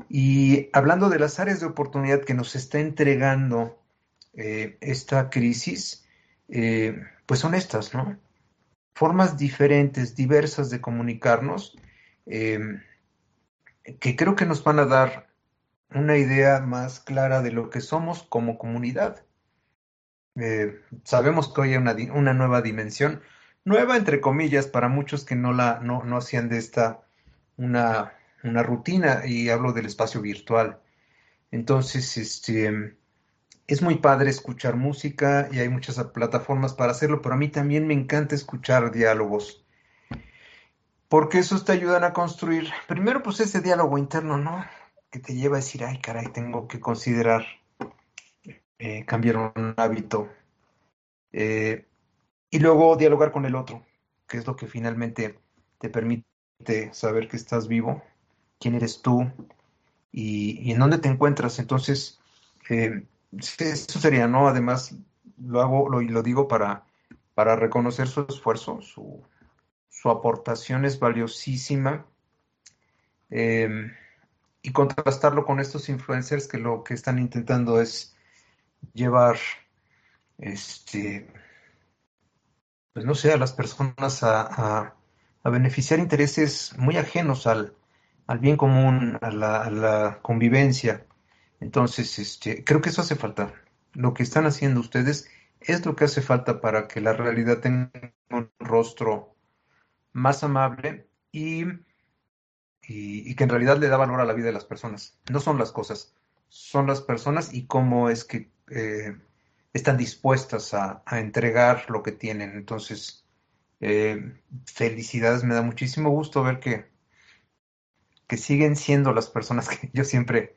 Y hablando de las áreas de oportunidad que nos está entregando eh, esta crisis, eh, pues son estas, ¿no? Formas diferentes, diversas de comunicarnos, eh, que creo que nos van a dar una idea más clara de lo que somos como comunidad. Eh, sabemos que hoy hay una, una, nueva dimensión, nueva entre comillas, para muchos que no, la, no, no hacían de esta una, una rutina, y hablo del espacio virtual. Entonces, este, es muy padre escuchar música y hay muchas plataformas para hacerlo, pero a mí también me encanta escuchar diálogos. Porque esos te ayudan a construir, primero pues ese diálogo interno, ¿no? Que te lleva a decir, ay caray, tengo que considerar eh, cambiar un hábito. Eh, y luego dialogar con el otro, que es lo que finalmente te permite saber que estás vivo, quién eres tú y, en dónde te encuentras. Entonces, eh, eso sería, ¿no? Además, lo hago, lo, lo digo para, para reconocer su esfuerzo, su, su aportación es valiosísima. Em, y contrastarlo con estos influencers que lo que están intentando es llevar, este, pues no sé, a las personas a, beneficiar intereses muy ajenos al, al bien común, a la, a la, convivencia. Entonces, este, creo que eso hace falta. Lo que están haciendo ustedes es lo que hace falta para que la realidad tenga un rostro más amable y, que en realidad le da valor a la vida de las personas. No son las cosas, son las personas y cómo es que eh, están dispuestas a, entregar lo que tienen. Entonces, eh, felicidades, me da muchísimo gusto ver que, que siguen siendo las personas que yo siempre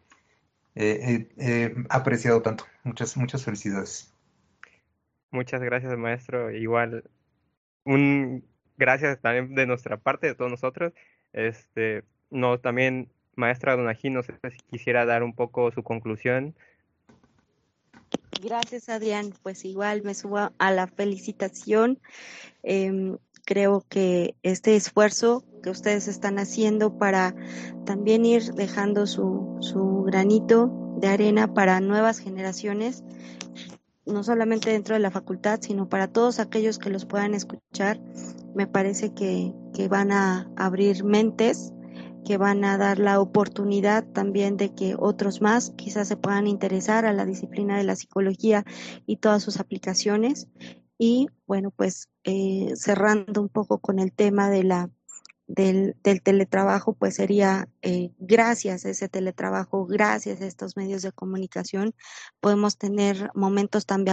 he apreciado tanto. Muchas, muchas felicidades. Muchas gracias, maestro. Igual, un gracias también de nuestra parte, de todos nosotros. Este, no, también, maestra Donají, no sé si quisiera dar un poco su conclusión. Gracias, Adrián. Pues igual me subo a la felicitación. Em, creo que este esfuerzo que ustedes están haciendo para también ir dejando su, su granito de arena para nuevas generaciones no solamente dentro de la facultad, sino para todos aquellos que los puedan escuchar. Me parece que, que van a abrir mentes, que van a dar la oportunidad también de que otros más quizás se puedan interesar a la disciplina de la psicología y todas sus aplicaciones. Y bueno, pues eh, cerrando un poco con el tema de la del, teletrabajo, pues sería eh, gracias a ese teletrabajo, gracias a estos medios de comunicación, podemos tener momentos tan,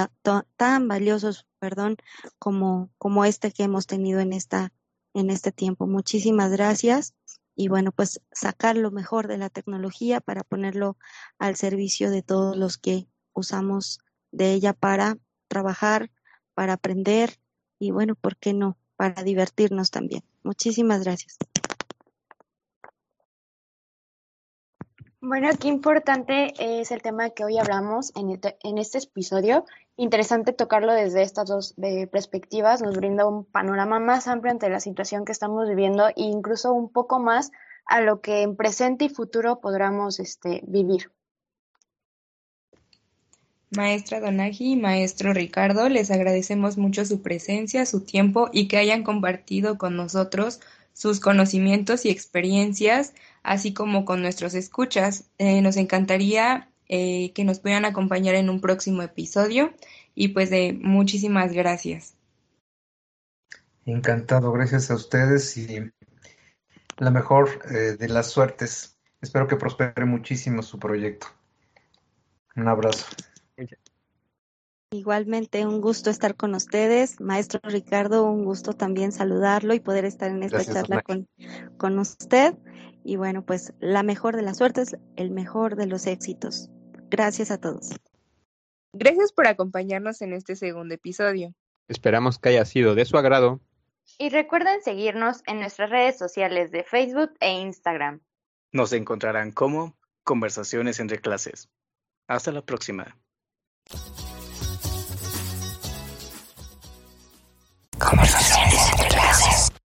tan valiosos, perdón, como, como este que hemos tenido en, esta, en este tiempo. Muchísimas gracias y bueno, pues sacar lo mejor de la tecnología para ponerlo al servicio de todos los que usamos de ella para trabajar, para aprender y bueno, ¿por qué no? Para divertirnos también. Muchísimas gracias. Bueno, qué importante es el tema que hoy hablamos en en este episodio. Interesante tocarlo desde estas dos perspectivas. Nos brinda un panorama más amplio ante la situación que estamos viviendo e incluso un poco más a lo que en presente y futuro podamos este, vivir. Maestra Donagi y maestro Ricardo, les agradecemos mucho su presencia, su tiempo y que hayan compartido con nosotros sus conocimientos y experiencias, así como con nuestros escuchas. Eh, nos encantaría eh, que nos puedan acompañar en un próximo episodio y pues de muchísimas gracias. Encantado, gracias a ustedes y la mejor eh, de las suertes. Espero que prospere muchísimo su proyecto. Un abrazo. Igualmente, un gusto estar con ustedes. Maestro Ricardo, un gusto también saludarlo y poder estar en esta charla con, con usted. Y bueno, pues la mejor de las suertes, el mejor de los éxitos. Gracias a todos. Gracias por acompañarnos en este segundo episodio. Esperamos que haya sido de su agrado. Y recuerden seguirnos en nuestras redes sociales de Facebook e Instagram. Nos encontrarán como Conversaciones entre clases. Hasta la próxima. 頑張るぞ